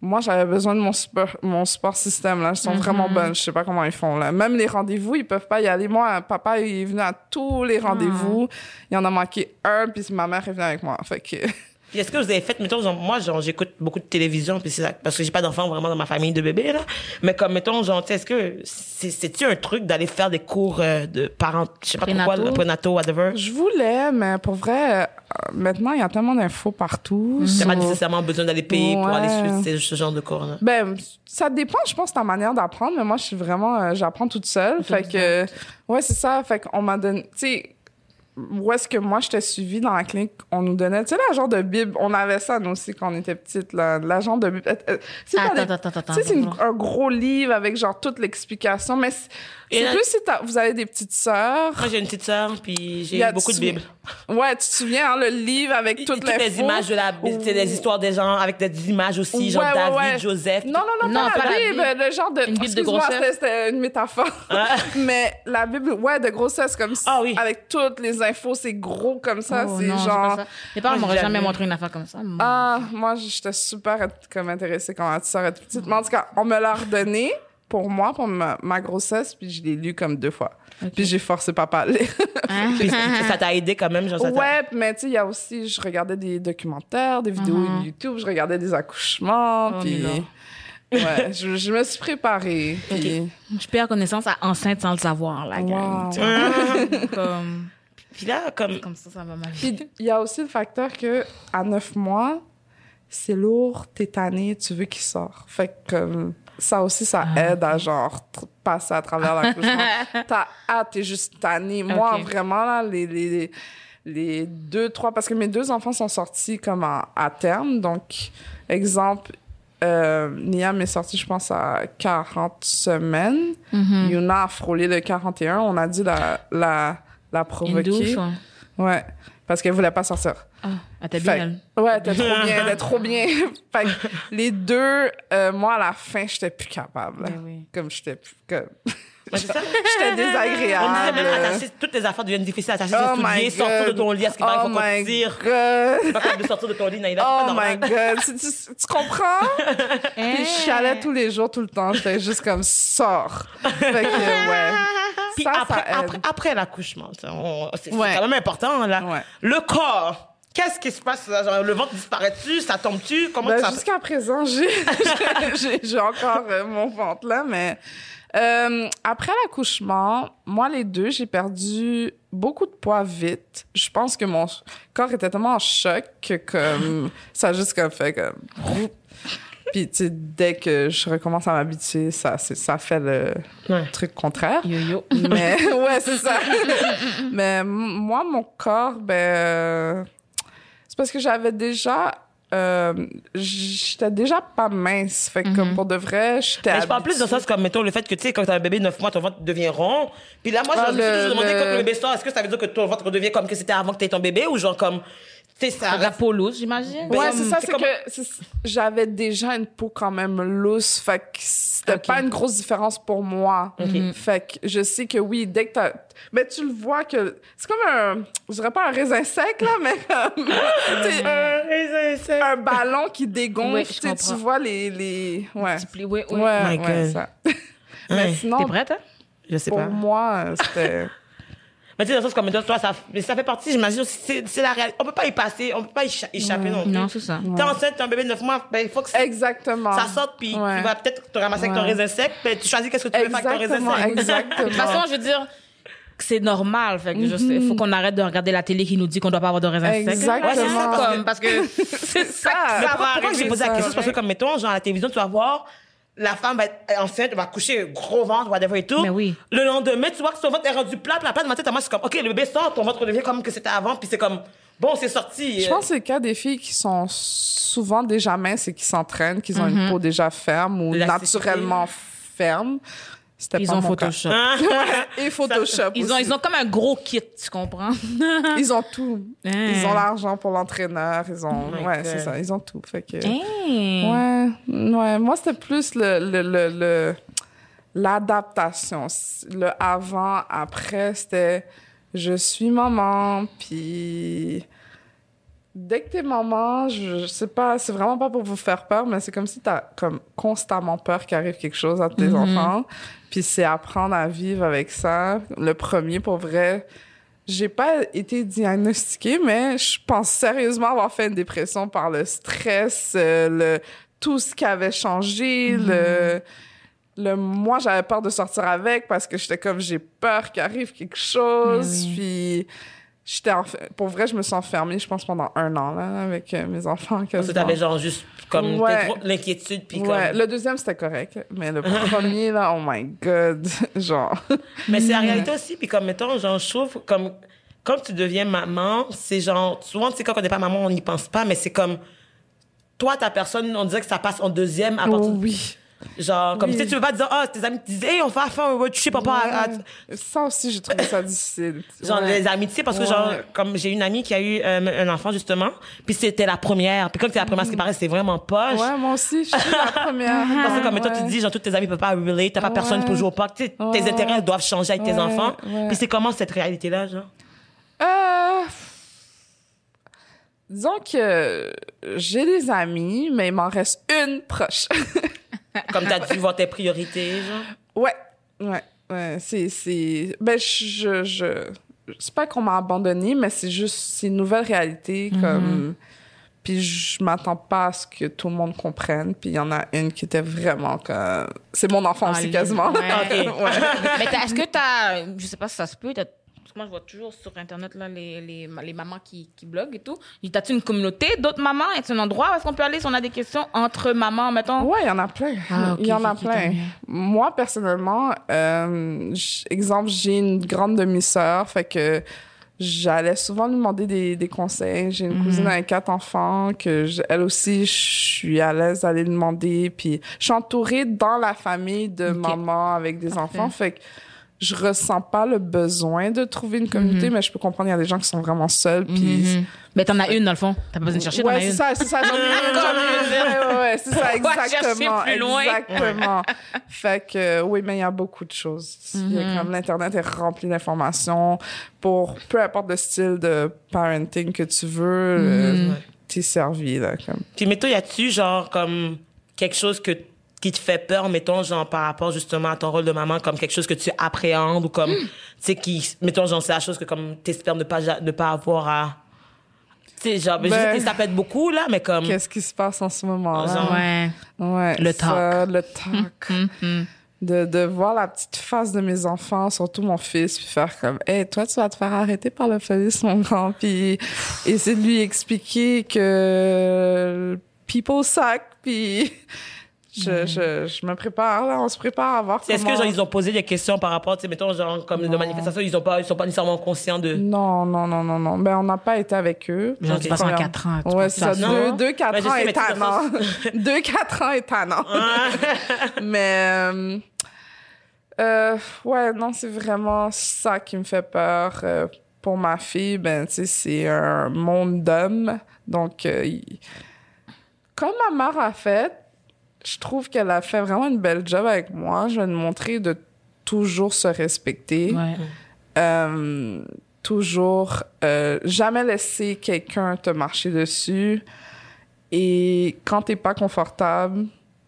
moi, j'avais besoin de mon support, mon support système, là. Ils sont vraiment bonnes. Je sais pas comment ils font, là. Même les rendez-vous, ils peuvent pas y aller. Moi, papa, il est venu à tous les rendez-vous. Il en a manqué un, puis ma mère est venue avec moi. Fait que... Puis est-ce que vous avez fait, mettons, genre, moi, genre, j'écoute beaucoup de télévision, puis c'est ça, parce que j'ai pas d'enfants vraiment dans ma famille de bébés, là. Mais comme, mettons, genre, tu sais, est-ce que c'est, c'est-tu un truc d'aller faire des cours euh, de parents, je sais pas trop quoi, Prénataux. le prénato, whatever? Je voulais, mais pour vrai, euh, maintenant, il y a tellement d'infos partout. T'as pas so- nécessairement besoin d'aller payer pour aller suivre ce, ce genre de cours, là. Ben, ça dépend, je pense, de ta manière d'apprendre, mais moi, je suis vraiment, euh, j'apprends toute seule. Fait que, ouais, c'est ça. Fait qu'on m'a donné, tu sais, où est-ce que moi, j'étais suivie dans la clinique, on nous donnait, tu sais, la genre de Bible, on avait ça, nous aussi, quand on était petites, là, la genre de Bible. Euh, euh, Attends, attends, attends, attends. Tu sais, c'est un gros livre avec, genre, toute l'explication, mais c'est plus si t'as- vous avez des petites sœurs. Moi, j'ai une petite sœur, puis Il j'ai y a- beaucoup de bibles. Ouais, tu te souviens, hein, le livre avec toutes, Toutes les infos? images de la Bible, c'est des histoires des gens avec des images aussi, genre Ouais, ouais, David, ouais. Joseph. Non, non, non, Non, pas, pas la la Bible, Bible. le genre de... Une Bible de Excuse-moi, grossesse. c'était- une métaphore. [LAUGHS] Mais la Bible, ouais, de grossesse, comme ça, Ah oui. avec toutes les infos, c'est gros comme ça, Oh, c'est genre... pas ça. Mes parents m'auraient jamais montré une affaire comme ça. Ah, moi, j'étais super comme intéressée quand ma sœur était petite. Mais en tout cas, on me l'a redonné pour moi, pour ma, ma grossesse, puis je l'ai lu comme deux fois. Puis j'ai forcé papa à lire. Puis ça t'a aidé quand même, genre, ça t'a- Ouais, mais tu sais, il y a aussi, je regardais des documentaires, des vidéos YouTube, je regardais des accouchements, Oh, puis... Ouais, [LAUGHS] je, je me suis préparée. Puis... Je perds connaissance à enceinte sans le savoir, la gang. Wow. tu vois. [LAUGHS] comme, Puis là, comme... comme ça, ça va ma vie. Puis il y a aussi le facteur que à neuf mois, c'est lourd, t'es tanné, tu veux qu'il sorte. Fait que ça aussi, ça Ah. aide à genre passer à travers l'accouchement. [LAUGHS] T'as hâte, t'es juste tanné. Moi, vraiment, là, les, les, les deux, trois, parce que mes deux enfants sont sortis comme à, à terme. Donc, exemple, euh, Niam est sortie, je pense, à 40 semaines. Mm-hmm. Yuna a frôlé le 41. On a dû la, la, la Une provoquer. douche, ouais. Ouais, parce qu'elle voulait pas sortir. Ah, elle était Fait- bien, elle. Ouais, t'es trop bien, t'es trop bien. [LAUGHS] [LAUGHS] fait que les deux, euh, moi, à la fin, j'étais plus capable. Ben oui. Comme j'étais plus... Comme... J'étais On disait désagréable. même attacher, toutes les affaires deviennent difficiles. Attacher Oh ses souliers, sortir de ton lit, à ce qu'il Oh faut tire? God. Pas de sortir de ton lit, Oh pas my. God. Tu, tu- tu comprends? [LAUGHS] Puis je chialais tous les jours, tout le temps. J'étais juste comme, sors. Fait que, ouais. Puis ça, après, ça aide. après, après l'accouchement, c'est Ouais. quand même important, là. Ouais. Le corps, qu'est-ce qui se passe? Genre, le ventre disparaît-tu? Ça tombe-tu? Comment Ben, ça Jusqu'à présent, j'ai [LAUGHS] encore euh, mon ventre là, mais euh, après l'accouchement, moi les deux, j'ai perdu beaucoup de poids vite. Je pense que mon corps était tellement en choc que comme [LAUGHS] ça a juste comme fait comme [LAUGHS] puis tu sais dès que je recommence à m'habituer, ça c'est- ça fait le Ouais. truc contraire. Yo-yo. Mais [LAUGHS] ouais, c'est ça. Mais moi, mon corps, ben, euh, c'est parce que j'avais déjà, euh, j'étais déjà pas mince. Fait que comme pour de vrai, j'étais. Mais je parle plus de habituée. ça, c'est comme, mettons, le fait que, tu sais, quand t'as un bébé de 9 mois, ton ventre devient rond. Puis là, moi, Ah, je me suis le- toujours demandé le- quand le bébé sort, est-ce que ça veut dire que ton ventre devient comme que c'était avant que t'aies ton bébé ou genre comme, sais, ça La peau loose, j'imagine. Ouais, c'est ça, c'est c'est comme- que c'est- j'avais déjà une peau quand même lousse, fait que c'était Ok. pas une grosse différence pour moi. Fait que je sais que oui, dès que t'as... Mais tu le vois que... C'est comme un... Je dirais pas un raisin sec, là, mais comme... [LAUGHS] tu sais, un ballon qui dégonfle, Oui, je tu vois les... les... Ouais. Pli, oui, Ouais, oui. ouais, My God. ça. [LAUGHS] Ouais. Mais sinon, T'es prête, hein? Je sais pour pas. moi, c'était... Mais tu sais, dans le sens comme toi, ça, mais ça fait partie, j'imagine, c'est la réalité. On peut pas y passer, on peut pas y écha- échapper non plus. Non, c'est ça. T'es enceinte, t'as un bébé de 9 mois, ben, il faut que ça, Exactement. ça sorte, puis Ouais. tu vas peut-être te ramasser avec ton raisin sec, ben, tu choisis qu'est-ce que tu veux faire avec ton raisin sec. exactement. [LAUGHS] De toute façon, je veux dire c'est normal. Fait que je sais, faut qu'on arrête de regarder la télé qui nous dit qu'on doit pas avoir de raisin sec. Exactement. Ouais, c'est ça, parce que- [LAUGHS] Comme, parce que c'est ça. ça. pourquoi, j'ai posé la ça. question? C'est parce que, comme, mettons, genre, à la télévision, tu vas voir, la femme va être enceinte, va coucher gros ventre, whatever et tout. Mais oui. Le lendemain, tu vois que son ventre est rendu plat, plat, plat. Dans ma tête, à moi, c'est comme, OK, le bébé sort, ton ventre devient comme que c'était avant, puis c'est comme, bon, c'est sorti. Je pense que c'est le cas des filles qui sont souvent déjà minces et qui s'entraînent, qui ont une peau déjà ferme ou naturellement ferme. C'était Ils pas ont mon cas. Photoshop. Hein? [LAUGHS] Et Photoshop Ils ont, aussi. ils ont comme un gros kit, tu comprends? [LAUGHS] Ils ont tout. Hein. Ils ont l'argent pour l'entraîneur. Ils ont, Oh ouais, God. c'est ça. Ils ont tout. Fait que, Hein. ouais, ouais. Moi, c'était plus le, le, le, le- l'adaptation. Le avant, après, c'était je suis maman, puis dès que t'es maman, je, je sais pas, c'est vraiment pas pour vous faire peur, mais c'est comme si t'as comme constamment peur qu'il arrive quelque chose à tes enfants. Puis c'est apprendre à vivre avec ça. Le premier, pour vrai, j'ai pas été diagnostiquée, mais je pense sérieusement avoir fait une dépression par le stress, euh, le tout ce qui avait changé, le le moi j'avais peur de sortir avec parce que j'étais comme j'ai peur qu'il arrive quelque chose puis j'étais enf- pour vrai je me suis enfermée je pense pendant un an là avec euh, mes enfants Parce que t'avais genre juste comme Ouais. l'inquiétude puis ouais comme. le deuxième c'était correct mais le premier là oh my god [LAUGHS] genre Mais c'est la réalité aussi. Puis comme, mettons, genre, je trouve, comme, quand tu deviens maman, c'est genre, souvent, tu sais, quand on n'est pas maman, on n'y pense pas, mais c'est comme, toi, ta personne, on dirait que ça passe en deuxième à partir oh, oui Genre, comme Oui. tu sais, tu veux pas dire, ah, tes amis te disent, hey, on va faire un road trip, papa. à- ça aussi j'ai trouvé ça difficile Genre, Ouais. les amitiés, parce que, Ouais. genre, comme j'ai une amie qui a eu euh, un enfant, justement, puis c'était la première. Puis comme c'est la première, ce qui paraît, c'est vraiment poche. ouais moi aussi je suis la première [LAUGHS] Parce que comme toi, tu dis, genre, tous tes amis peuvent pas relate, t'as pas personne pour jouer au parc. Tu sais, tes intérêts doivent changer avec tes enfants. Puis c'est comment cette réalité-là, genre? Euh, disons que j'ai des amis, mais il m'en reste une proche. [LAUGHS] Comme t'as dû voir tes priorités, genre? ouais, ouais, ouais. C'est, c'est, ben, je, je, c'est pas qu'on m'a abandonné, mais c'est juste, c'est une nouvelle réalité, comme, puis je m'attends pas à ce que tout le monde comprenne, puis il y en a une qui était vraiment comme, c'est mon enfant Ah, aussi quasiment. Ouais. Ok. [LAUGHS] Ouais. Mais est-ce que t'as, je sais pas si ça se peut, t'as- moi je vois toujours sur internet là les, les, les mamans qui, qui bloguent et tout. T'as-tu une communauté d'autres mamans? Est-ce un endroit où est-ce qu'on peut aller si on a des questions entre mamans, mettons? Ouais, il y en a plein. Ah, il y en a plein. Moi, personnellement, euh, exemple, j'ai une grande demi-sœur, fait que j'allais souvent lui demander des, des conseils. J'ai une Mhm. cousine avec quatre enfants que je- elle aussi, je suis à l'aise d'aller lui demander. Puis je suis entourée dans la famille de Ok. maman avec des Parfait. enfants, fait que je ressens pas le besoin de trouver une communauté, mais je peux comprendre il y a des gens qui sont vraiment seuls. Puis Mhm. Mais t'en as une dans le fond. T'as pas besoin de chercher, t'en Ouais, c'est ça, c'est ça. J'en ai une, [LAUGHS] j'en ai une. Ouais, ouais, ouais, c'est ça, exactement. plus loin? Exactement. fait que, euh, oui, mais il y a beaucoup de choses. Il y a Mm-hmm. comme l'Internet est rempli d'informations pour peu importe le style de parenting que tu veux, euh, t'es servi, là, comme. Puis, mettons, y a-tu, genre, comme, quelque chose que, qui te fait peur, mettons, genre, par rapport justement à ton rôle de maman, comme quelque chose que tu appréhendes ou comme, Hmm. tu sais, qui, mettons, genre, c'est la chose que, comme, t'espères ne pas, ne pas avoir à. Tu sais, genre, ben, je sais que ça peut être beaucoup, là, mais comme. Qu'est-ce qui se passe en ce moment-là? Genre, Ouais. Ouais, Le ça, le talk. Mhm. De, de voir la petite face de mes enfants, surtout mon fils, puis faire comme, hey, toi, tu vas te faire arrêter par la police, mon grand, puis essayer de lui expliquer que people suck, puis je, je, je me prépare, là, on se prépare à voir Est-ce que, comment- genre, ils ont posé des questions par rapport, tu sais, mettons, genre, comme de manifestations, ils ont pas, ils sont pas nécessairement conscients de. Non, non, non, non, non. Ben, on n'a pas été avec eux. Genre, tu passes en Première- 4 ans. tu Ouais, c'est ça. à Non. Deux, deux, quatre Ben, je ans te tannant. [LAUGHS] deux, quatre ans est tannant. mais, euh, euh, ouais, non, c'est vraiment ça qui me fait peur. Euh, pour ma fille, ben, tu sais, c'est un monde d'hommes. Donc, euh, comme ma mère a fait, je trouve qu'elle a fait vraiment une belle job avec moi. Je vais lui montrer de toujours se respecter. Ouais. Euh, toujours euh, jamais laisser quelqu'un te marcher dessus. Et quand t'es pas confortable,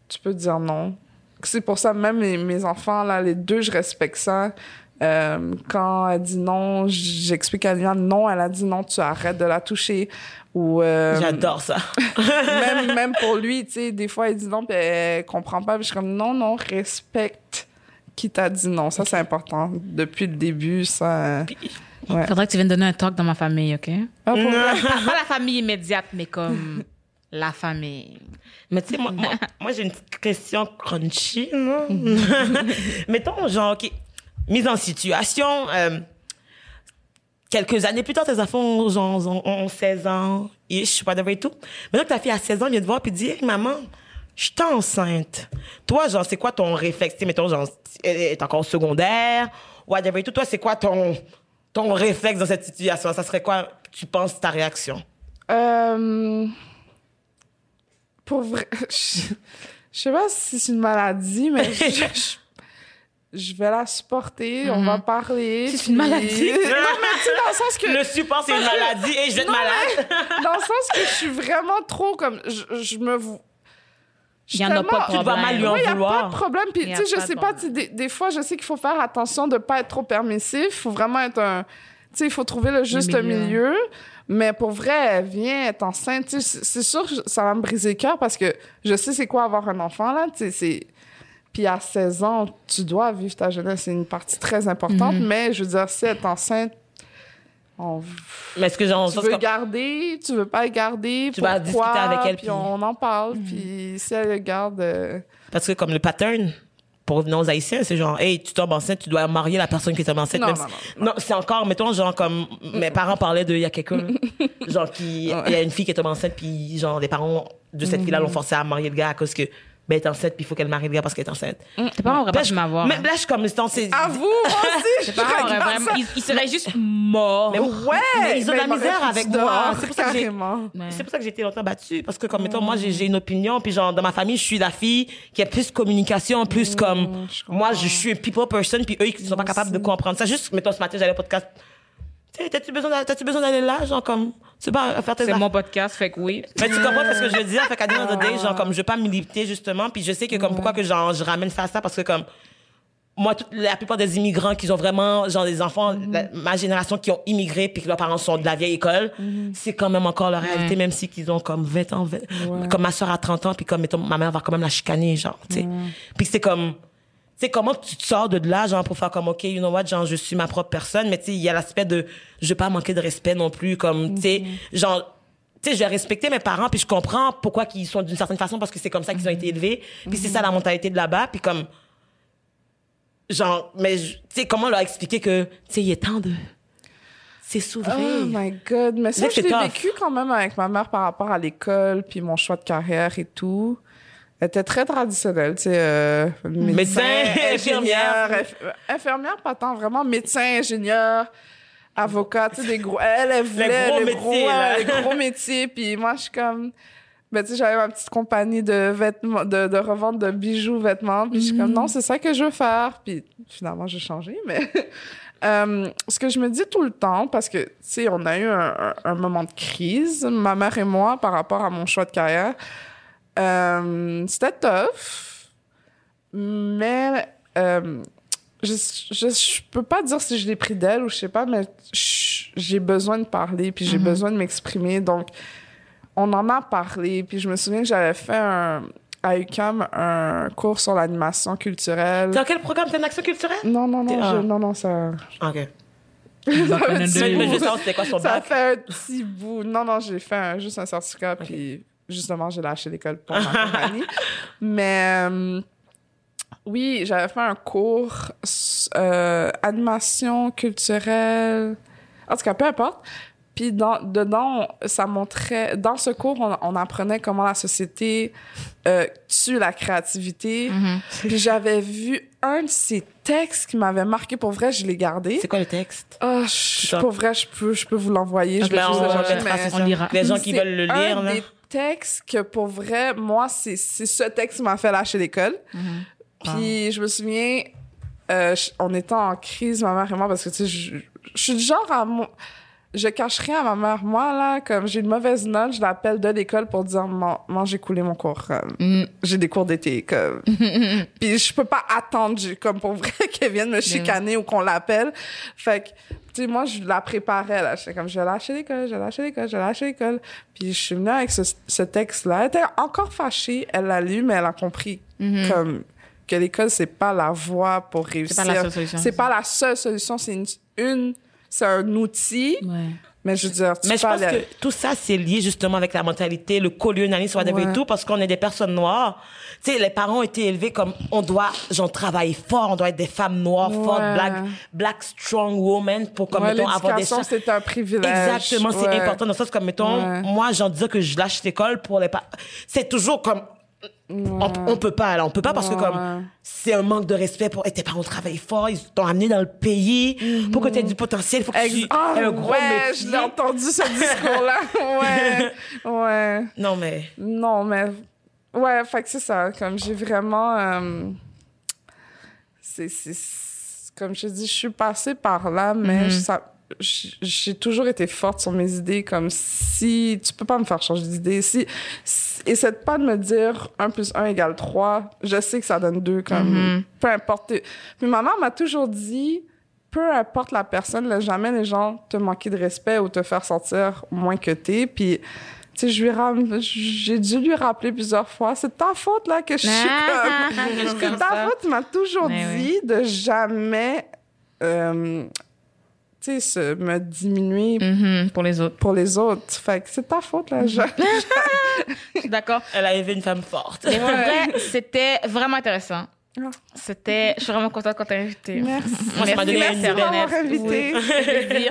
tu peux dire non. C'est pour ça, même mes, mes enfants, là, les deux, je respecte ça. Euh, quand elle dit non, j'explique à Liliane, non, elle a dit non, tu arrêtes de la toucher. Ou, euh, J'adore ça. [LAUGHS] même, même pour lui, tu sais, des fois, il dit non, puis elle comprend pas. Puis je suis comme, non, non, respecte qui t'a dit non. Ça, c'est important. Depuis le début, ça... Ouais. Faudrait que tu viennes donner un talk dans ma famille, OK? Ah, pour vrai? [LAUGHS] pas, pas la famille immédiate, mais comme la famille. Mais tu sais, moi, moi, moi, j'ai une petite question crunchy, non? [LAUGHS] Mettons, genre, OK, mise en situation, euh, quelques années plus tard, tes enfants ont, ont, ont 16 ans, ish, whatever et tout. Maintenant que ta fille a 16 ans, vient te voir puis dit, hey, maman, je suis enceinte. Toi, genre, c'est quoi ton réflexe? Mettons, genre, est encore secondaire, whatever et tout. Toi, c'est quoi ton, ton réflexe dans cette situation? Ça serait quoi, tu penses, ta réaction? Euh, pour [LAUGHS] je sais pas si c'est une maladie, mais je, je, vais la supporter, on va parler. C'est une maladie. [LAUGHS] non, mais tu sais, dans le sens que Le support, c'est une [LAUGHS] maladie et je vais être Non, malade. dans le sens que je suis vraiment trop comme je, je me Il y en a pas de tellement- Tu dois mal lui en Ouais, y a vouloir. pas de problème. Puis, a tu sais, je pas de sais pas, problème. des, des fois, je sais qu'il faut faire attention de pas être trop permissif. Il faut vraiment être un. Tu sais, il faut trouver le juste milieu. milieu. Mais pour vrai, elle vient, elle est enceinte. Tu sais, c'est sûr que ça va me briser le cœur parce que je sais c'est quoi avoir un enfant, là. Tu sais, c'est. Puis à 16 ans, tu dois vivre ta jeunesse. C'est une partie très importante. Mhm. Mais je veux dire, si elle est enceinte, on Mais est-ce que genre, tu veux garder, tu veux pas garder, Tu vas discuter avec elle, puis puis- on en parle, Mhm. puis si elle le garde... euh, Parce que comme le pattern, pour revenir aux Haïtiens, c'est genre, hey, tu tombes enceinte, tu dois marier la personne qui tombe enceinte. Non, même non, si- non, c'est encore, mettons, genre, comme mes parents parlaient de, il y a quelqu'un, [LAUGHS] genre, qui, il y a une fille qui est tombée enceinte, puis genre, les parents de cette fille-là l'ont forcé à marier le gars à cause que, ben, elle est enceinte, puis il faut qu'elle marie le gars parce qu'elle est enceinte. Tes parents auraient pas pu je- m'avoir. Mais hein. là, je suis comme, c'est- c'est. À vous, moi [LAUGHS] aussi, Tes vraiment. Ils, ils seraient juste morts. Mais Ouais, Mais ils ont de la misère avec moi. C'est pour ça que j'ai-. C'est pour ça que j'ai été longtemps battue. Parce que, comme, mettons, moi, j'ai j'ai une opinion, puis genre, dans ma famille, je suis la fille qui a plus de communication, plus comme, je moi, je suis un people person, puis eux, ils sont pas capables de comprendre ça. Juste, mettons, ce matin, j'allais au podcast. T'as-tu besoin d'aller là, genre, comme, sais pas, faire tes C'est mon podcast, fait que oui. Mais tu comprends ce que je veux dire? Fait qu'à the end of the day, genre, comme, je veux pas militer, justement, puis je sais que, comme, pourquoi que, genre, je ramène ça à ça, parce que, comme, moi, toute- la plupart des immigrants qui ont vraiment, genre, des enfants, la- ma génération qui ont immigré puis que leurs parents sont de la vieille école, c'est quand même encore leur réalité, même si qu'ils ont comme 20 ans, 20 comme ma soeur a 30 ans, puis comme, mettons, ma mère va quand même la chicaner, genre, tu sais. Puis c'est comme, sais, comment tu te sors de là, genre, pour faire comme, OK, you know what, genre, je suis ma propre personne, mais tu sais, il y a l'aspect de, je veux pas manquer de respect non plus, comme, tu sais, genre, tu sais, je vais respecter mes parents, puis je comprends pourquoi ils sont d'une certaine façon, parce que c'est comme ça qu'ils ont été élevés, puis c'est ça la mentalité de là-bas, puis comme, genre, mais, tu sais, comment leur expliquer que, tu sais, il est temps de s'essouffler? Oh my God. Mais ça, que je c'est l'ai vécu quand même avec ma mère par rapport à l'école, puis mon choix de carrière et tout. Elle était très traditionnelle, tu sais, euh, médecin, Médecin, ingénieur, infirmière. inf- infirmière, pas tant, vraiment médecin, ingénieur, avocat, tu sais, des gros, elle, elle voulait gros le métiers, gros, ouais, les gros métiers, puis moi, je suis comme, ben, tu sais, j'avais ma petite compagnie de vêtements, de, de revente de bijoux, vêtements, puis je suis comme, non, c'est ça que je veux faire, puis finalement, j'ai changé, mais... [LAUGHS] Euh, ce que je me dis tout le temps, parce que, tu sais, on a eu un, un- un moment de crise, ma mère et moi, par rapport à mon choix de carrière. Euh, C'était tough, mais euh, je, je, je peux pas dire si je l'ai pris d'elle ou je sais pas, mais j'ai besoin de parler, puis j'ai besoin de m'exprimer. Donc, on en a parlé, puis je me souviens que j'avais fait un, à UQAM un cours sur l'animation culturelle. Dans quel programme? C'est une action culturelle? Non, non, non, T'es- ah. je- non, non, ça... OK. ça fait un petit bout. Non, non, j'ai fait un- juste un certificat, puis justement, j'ai lâché l'école pour ma compagnie. [LAUGHS] Mais euh, oui, j'avais fait un cours euh, animation culturelle. En tout cas, peu importe. Puis dans, dedans, ça montrait... Dans ce cours, on, on apprenait comment la société euh, tue la créativité. Puis j'avais vu un de ces textes qui m'avait marqué. Pour vrai, je l'ai gardé. C'est quoi le texte? Ah, pour vrai, je peux, je peux vous l'envoyer. Je Ben, vais juste on, le on chercher, mettra, mais- c'est on ça. lira. Les gens qui C'est veulent le lire, un là. des que pour vrai, moi, c'est ce texte qui m'a fait lâcher l'école. Puis je me souviens, euh, je- on était en crise, ma mère et moi, parce que tu sais, je, je suis du genre à mo- je cache rien à ma mère. Moi, là, comme j'ai une mauvaise note, je l'appelle de l'école pour dire, Maman, j'ai coulé mon cours. comme, Mm. J'ai des cours d'été, comme. [LAUGHS] Puis je peux pas attendre, comme pour vrai, [LAUGHS] qu'elle vienne me chicaner ou qu'on l'appelle. Fait que, tu sais, moi, je la préparais, là. J'étais comme, je vais lâcher l'école, je vais lâcher l'école, je vais lâcher l'école. Puis je suis venue avec ce, ce texte-là. Elle était encore fâchée. Elle l'a lu, mais elle a compris, comme, que l'école, c'est pas la voie pour réussir. pas la seule solution. C'est pas la seule solution. C'est une, une c'est un outil. Ouais. Mais je veux dire, tu Mais je pense que tout ça, c'est lié justement avec la mentalité, le colonialisme, whatever Ouais. et tout, parce qu'on est des personnes noires. Tu sais, les parents ont été élevés comme on doit, genre, travailler fort, on doit être des femmes noires fortes, black, black strong women pour, comme, Ouais, mettons, avoir des chances. c'est un privilège. Exactement, c'est important. Dans le sens comme, mettons, Ouais. moi, j'en disais que je lâche l'école pour les parents. C'est toujours comme, on, on peut pas, là, on peut pas parce que comme, c'est un manque de respect pour, et tes parents travaillent fort, ils t'ont amené dans le pays, pour que tu aies du potentiel, faut que tu Ah, aies un gros ouais, métier. je l'ai entendu ce discours-là. [LAUGHS] ouais, ouais. Non, mais, Non, mais ouais, fait que c'est ça. Comme j'ai vraiment, euh, c'est, comme je te dis, je suis passée par là, mais Mhm. ça, j'ai toujours été forte sur mes idées, comme si tu peux pas me faire changer d'idée. Si, si- essaie pas de me dire 1 plus 1 égale 3. Je sais que ça donne 2, comme Mhm. peu importe. Puis ma mère m'a toujours dit, peu importe la personne, jamais les gens te manquer de respect ou te faire sentir moins que t'es. Puis, tu sais, j'ai dû lui rappeler plusieurs fois, c'est ta faute, là, que je suis Ah, comme... [LAUGHS] C'est ta faute, tu m'as toujours Mais dit de jamais, euh, tu sais, se- me diminuer Mhm, pour les autres. pour les autres. Fait que c'est ta faute, là. [LAUGHS] Je- suis d'accord. Elle a élevé une femme forte. Mais pour vrai, c'était vraiment intéressant. Ah. C'était, je suis vraiment contente quand t'as invité. Merci. Moi, ça m'a donné Merci, m'avoir invité. Oui.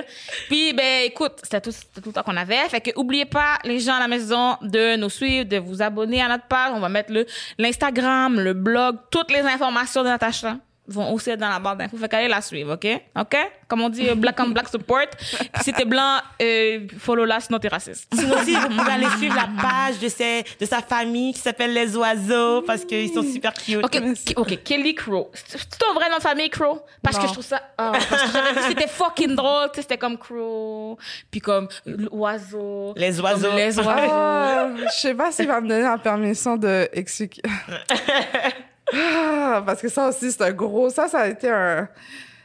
Puis, ben, écoute, c'était tout, c'était tout le temps qu'on avait. Fait que, oubliez pas, les gens à la maison, de nous suivre, de vous abonner à notre page. On va mettre le, l'Instagram, le blog, toutes les informations de Natacha vont aussi être dans la barre d'infos. Fait qu'allez la suivre, OK? OK? Comme on dit, euh, black on black support. [LAUGHS] si t'es blanc, euh, follow la, sinon t'es raciste. Sinon aussi, vous pouvez aller suivre la page de, ses, de sa famille qui s'appelle Les Oiseaux parce qu'ils sont super cute. OK, OK, Kelly Crow. C'est ton vrai nom de famille, Crow? Parce que je trouve ça... ah, parce que j'avais vu, c'était fucking drôle. Tu sais, c'était comme Crow, puis comme l'oiseau. Les oiseaux. Les [LAUGHS] oiseaux. Ah, je sais pas s'il va me donner la permission de exécuter. [LAUGHS] Ah, parce que ça aussi, c'est un gros. Ça, ça a été un.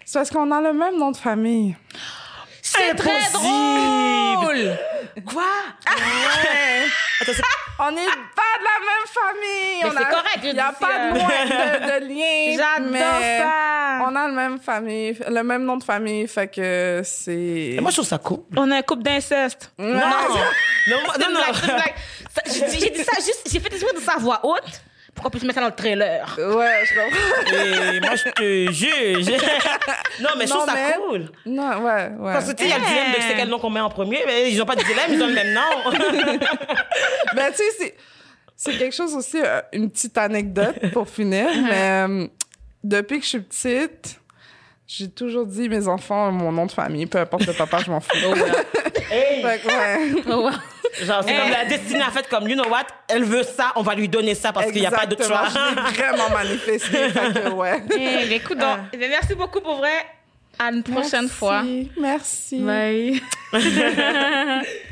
C'est parce qu'on a le même nom de famille. C'est très drôle! Quoi? [LAUGHS] On n'est pas de la même famille. Mais On c'est a- correct, Il n'y a pas euh, de, loin- de, [LAUGHS] de lien. J'adore ça! On a le même famille, le même nom de famille, fait que c'est. Moi, je trouve ça cool. On a un couple d'inceste. [LAUGHS] Non. Non, non, non, j'ai dit ça juste... J'ai fait exprès de sa voix haute pour qu'on puisse mettre ça dans le trailer? Ouais, je comprends. Et moi, je te juge. [LAUGHS] non, mais je trouve ça mais- cool. Non, ouais, ouais. Parce que, tu sais, il y a le dilemme de c'est quel nom qu'on met en premier. Mais ils n'ont pas de dilemme, ils ont le même nom. [LAUGHS] Ben, tu sais, c'est, c'est quelque chose aussi, euh, une petite anecdote pour finir. [LAUGHS] mais euh, depuis que je suis petite, j'ai toujours dit mes enfants mon nom de famille, peu importe le papa, je m'en fous. Hey, Fait que, ouais. Oh, wow. Genre, c'est Eh. comme la destinée, en fait, comme, you know what, elle veut ça, on va lui donner ça parce qu'il n'y a pas d'autre choix. Exactement, Je l'ai vraiment manifesté. [LAUGHS] que, ouais. Eh, écoute, donc, bien, merci beaucoup pour vrai. À une prochaine Merci, fois. Merci. Bye. [LAUGHS] [LAUGHS]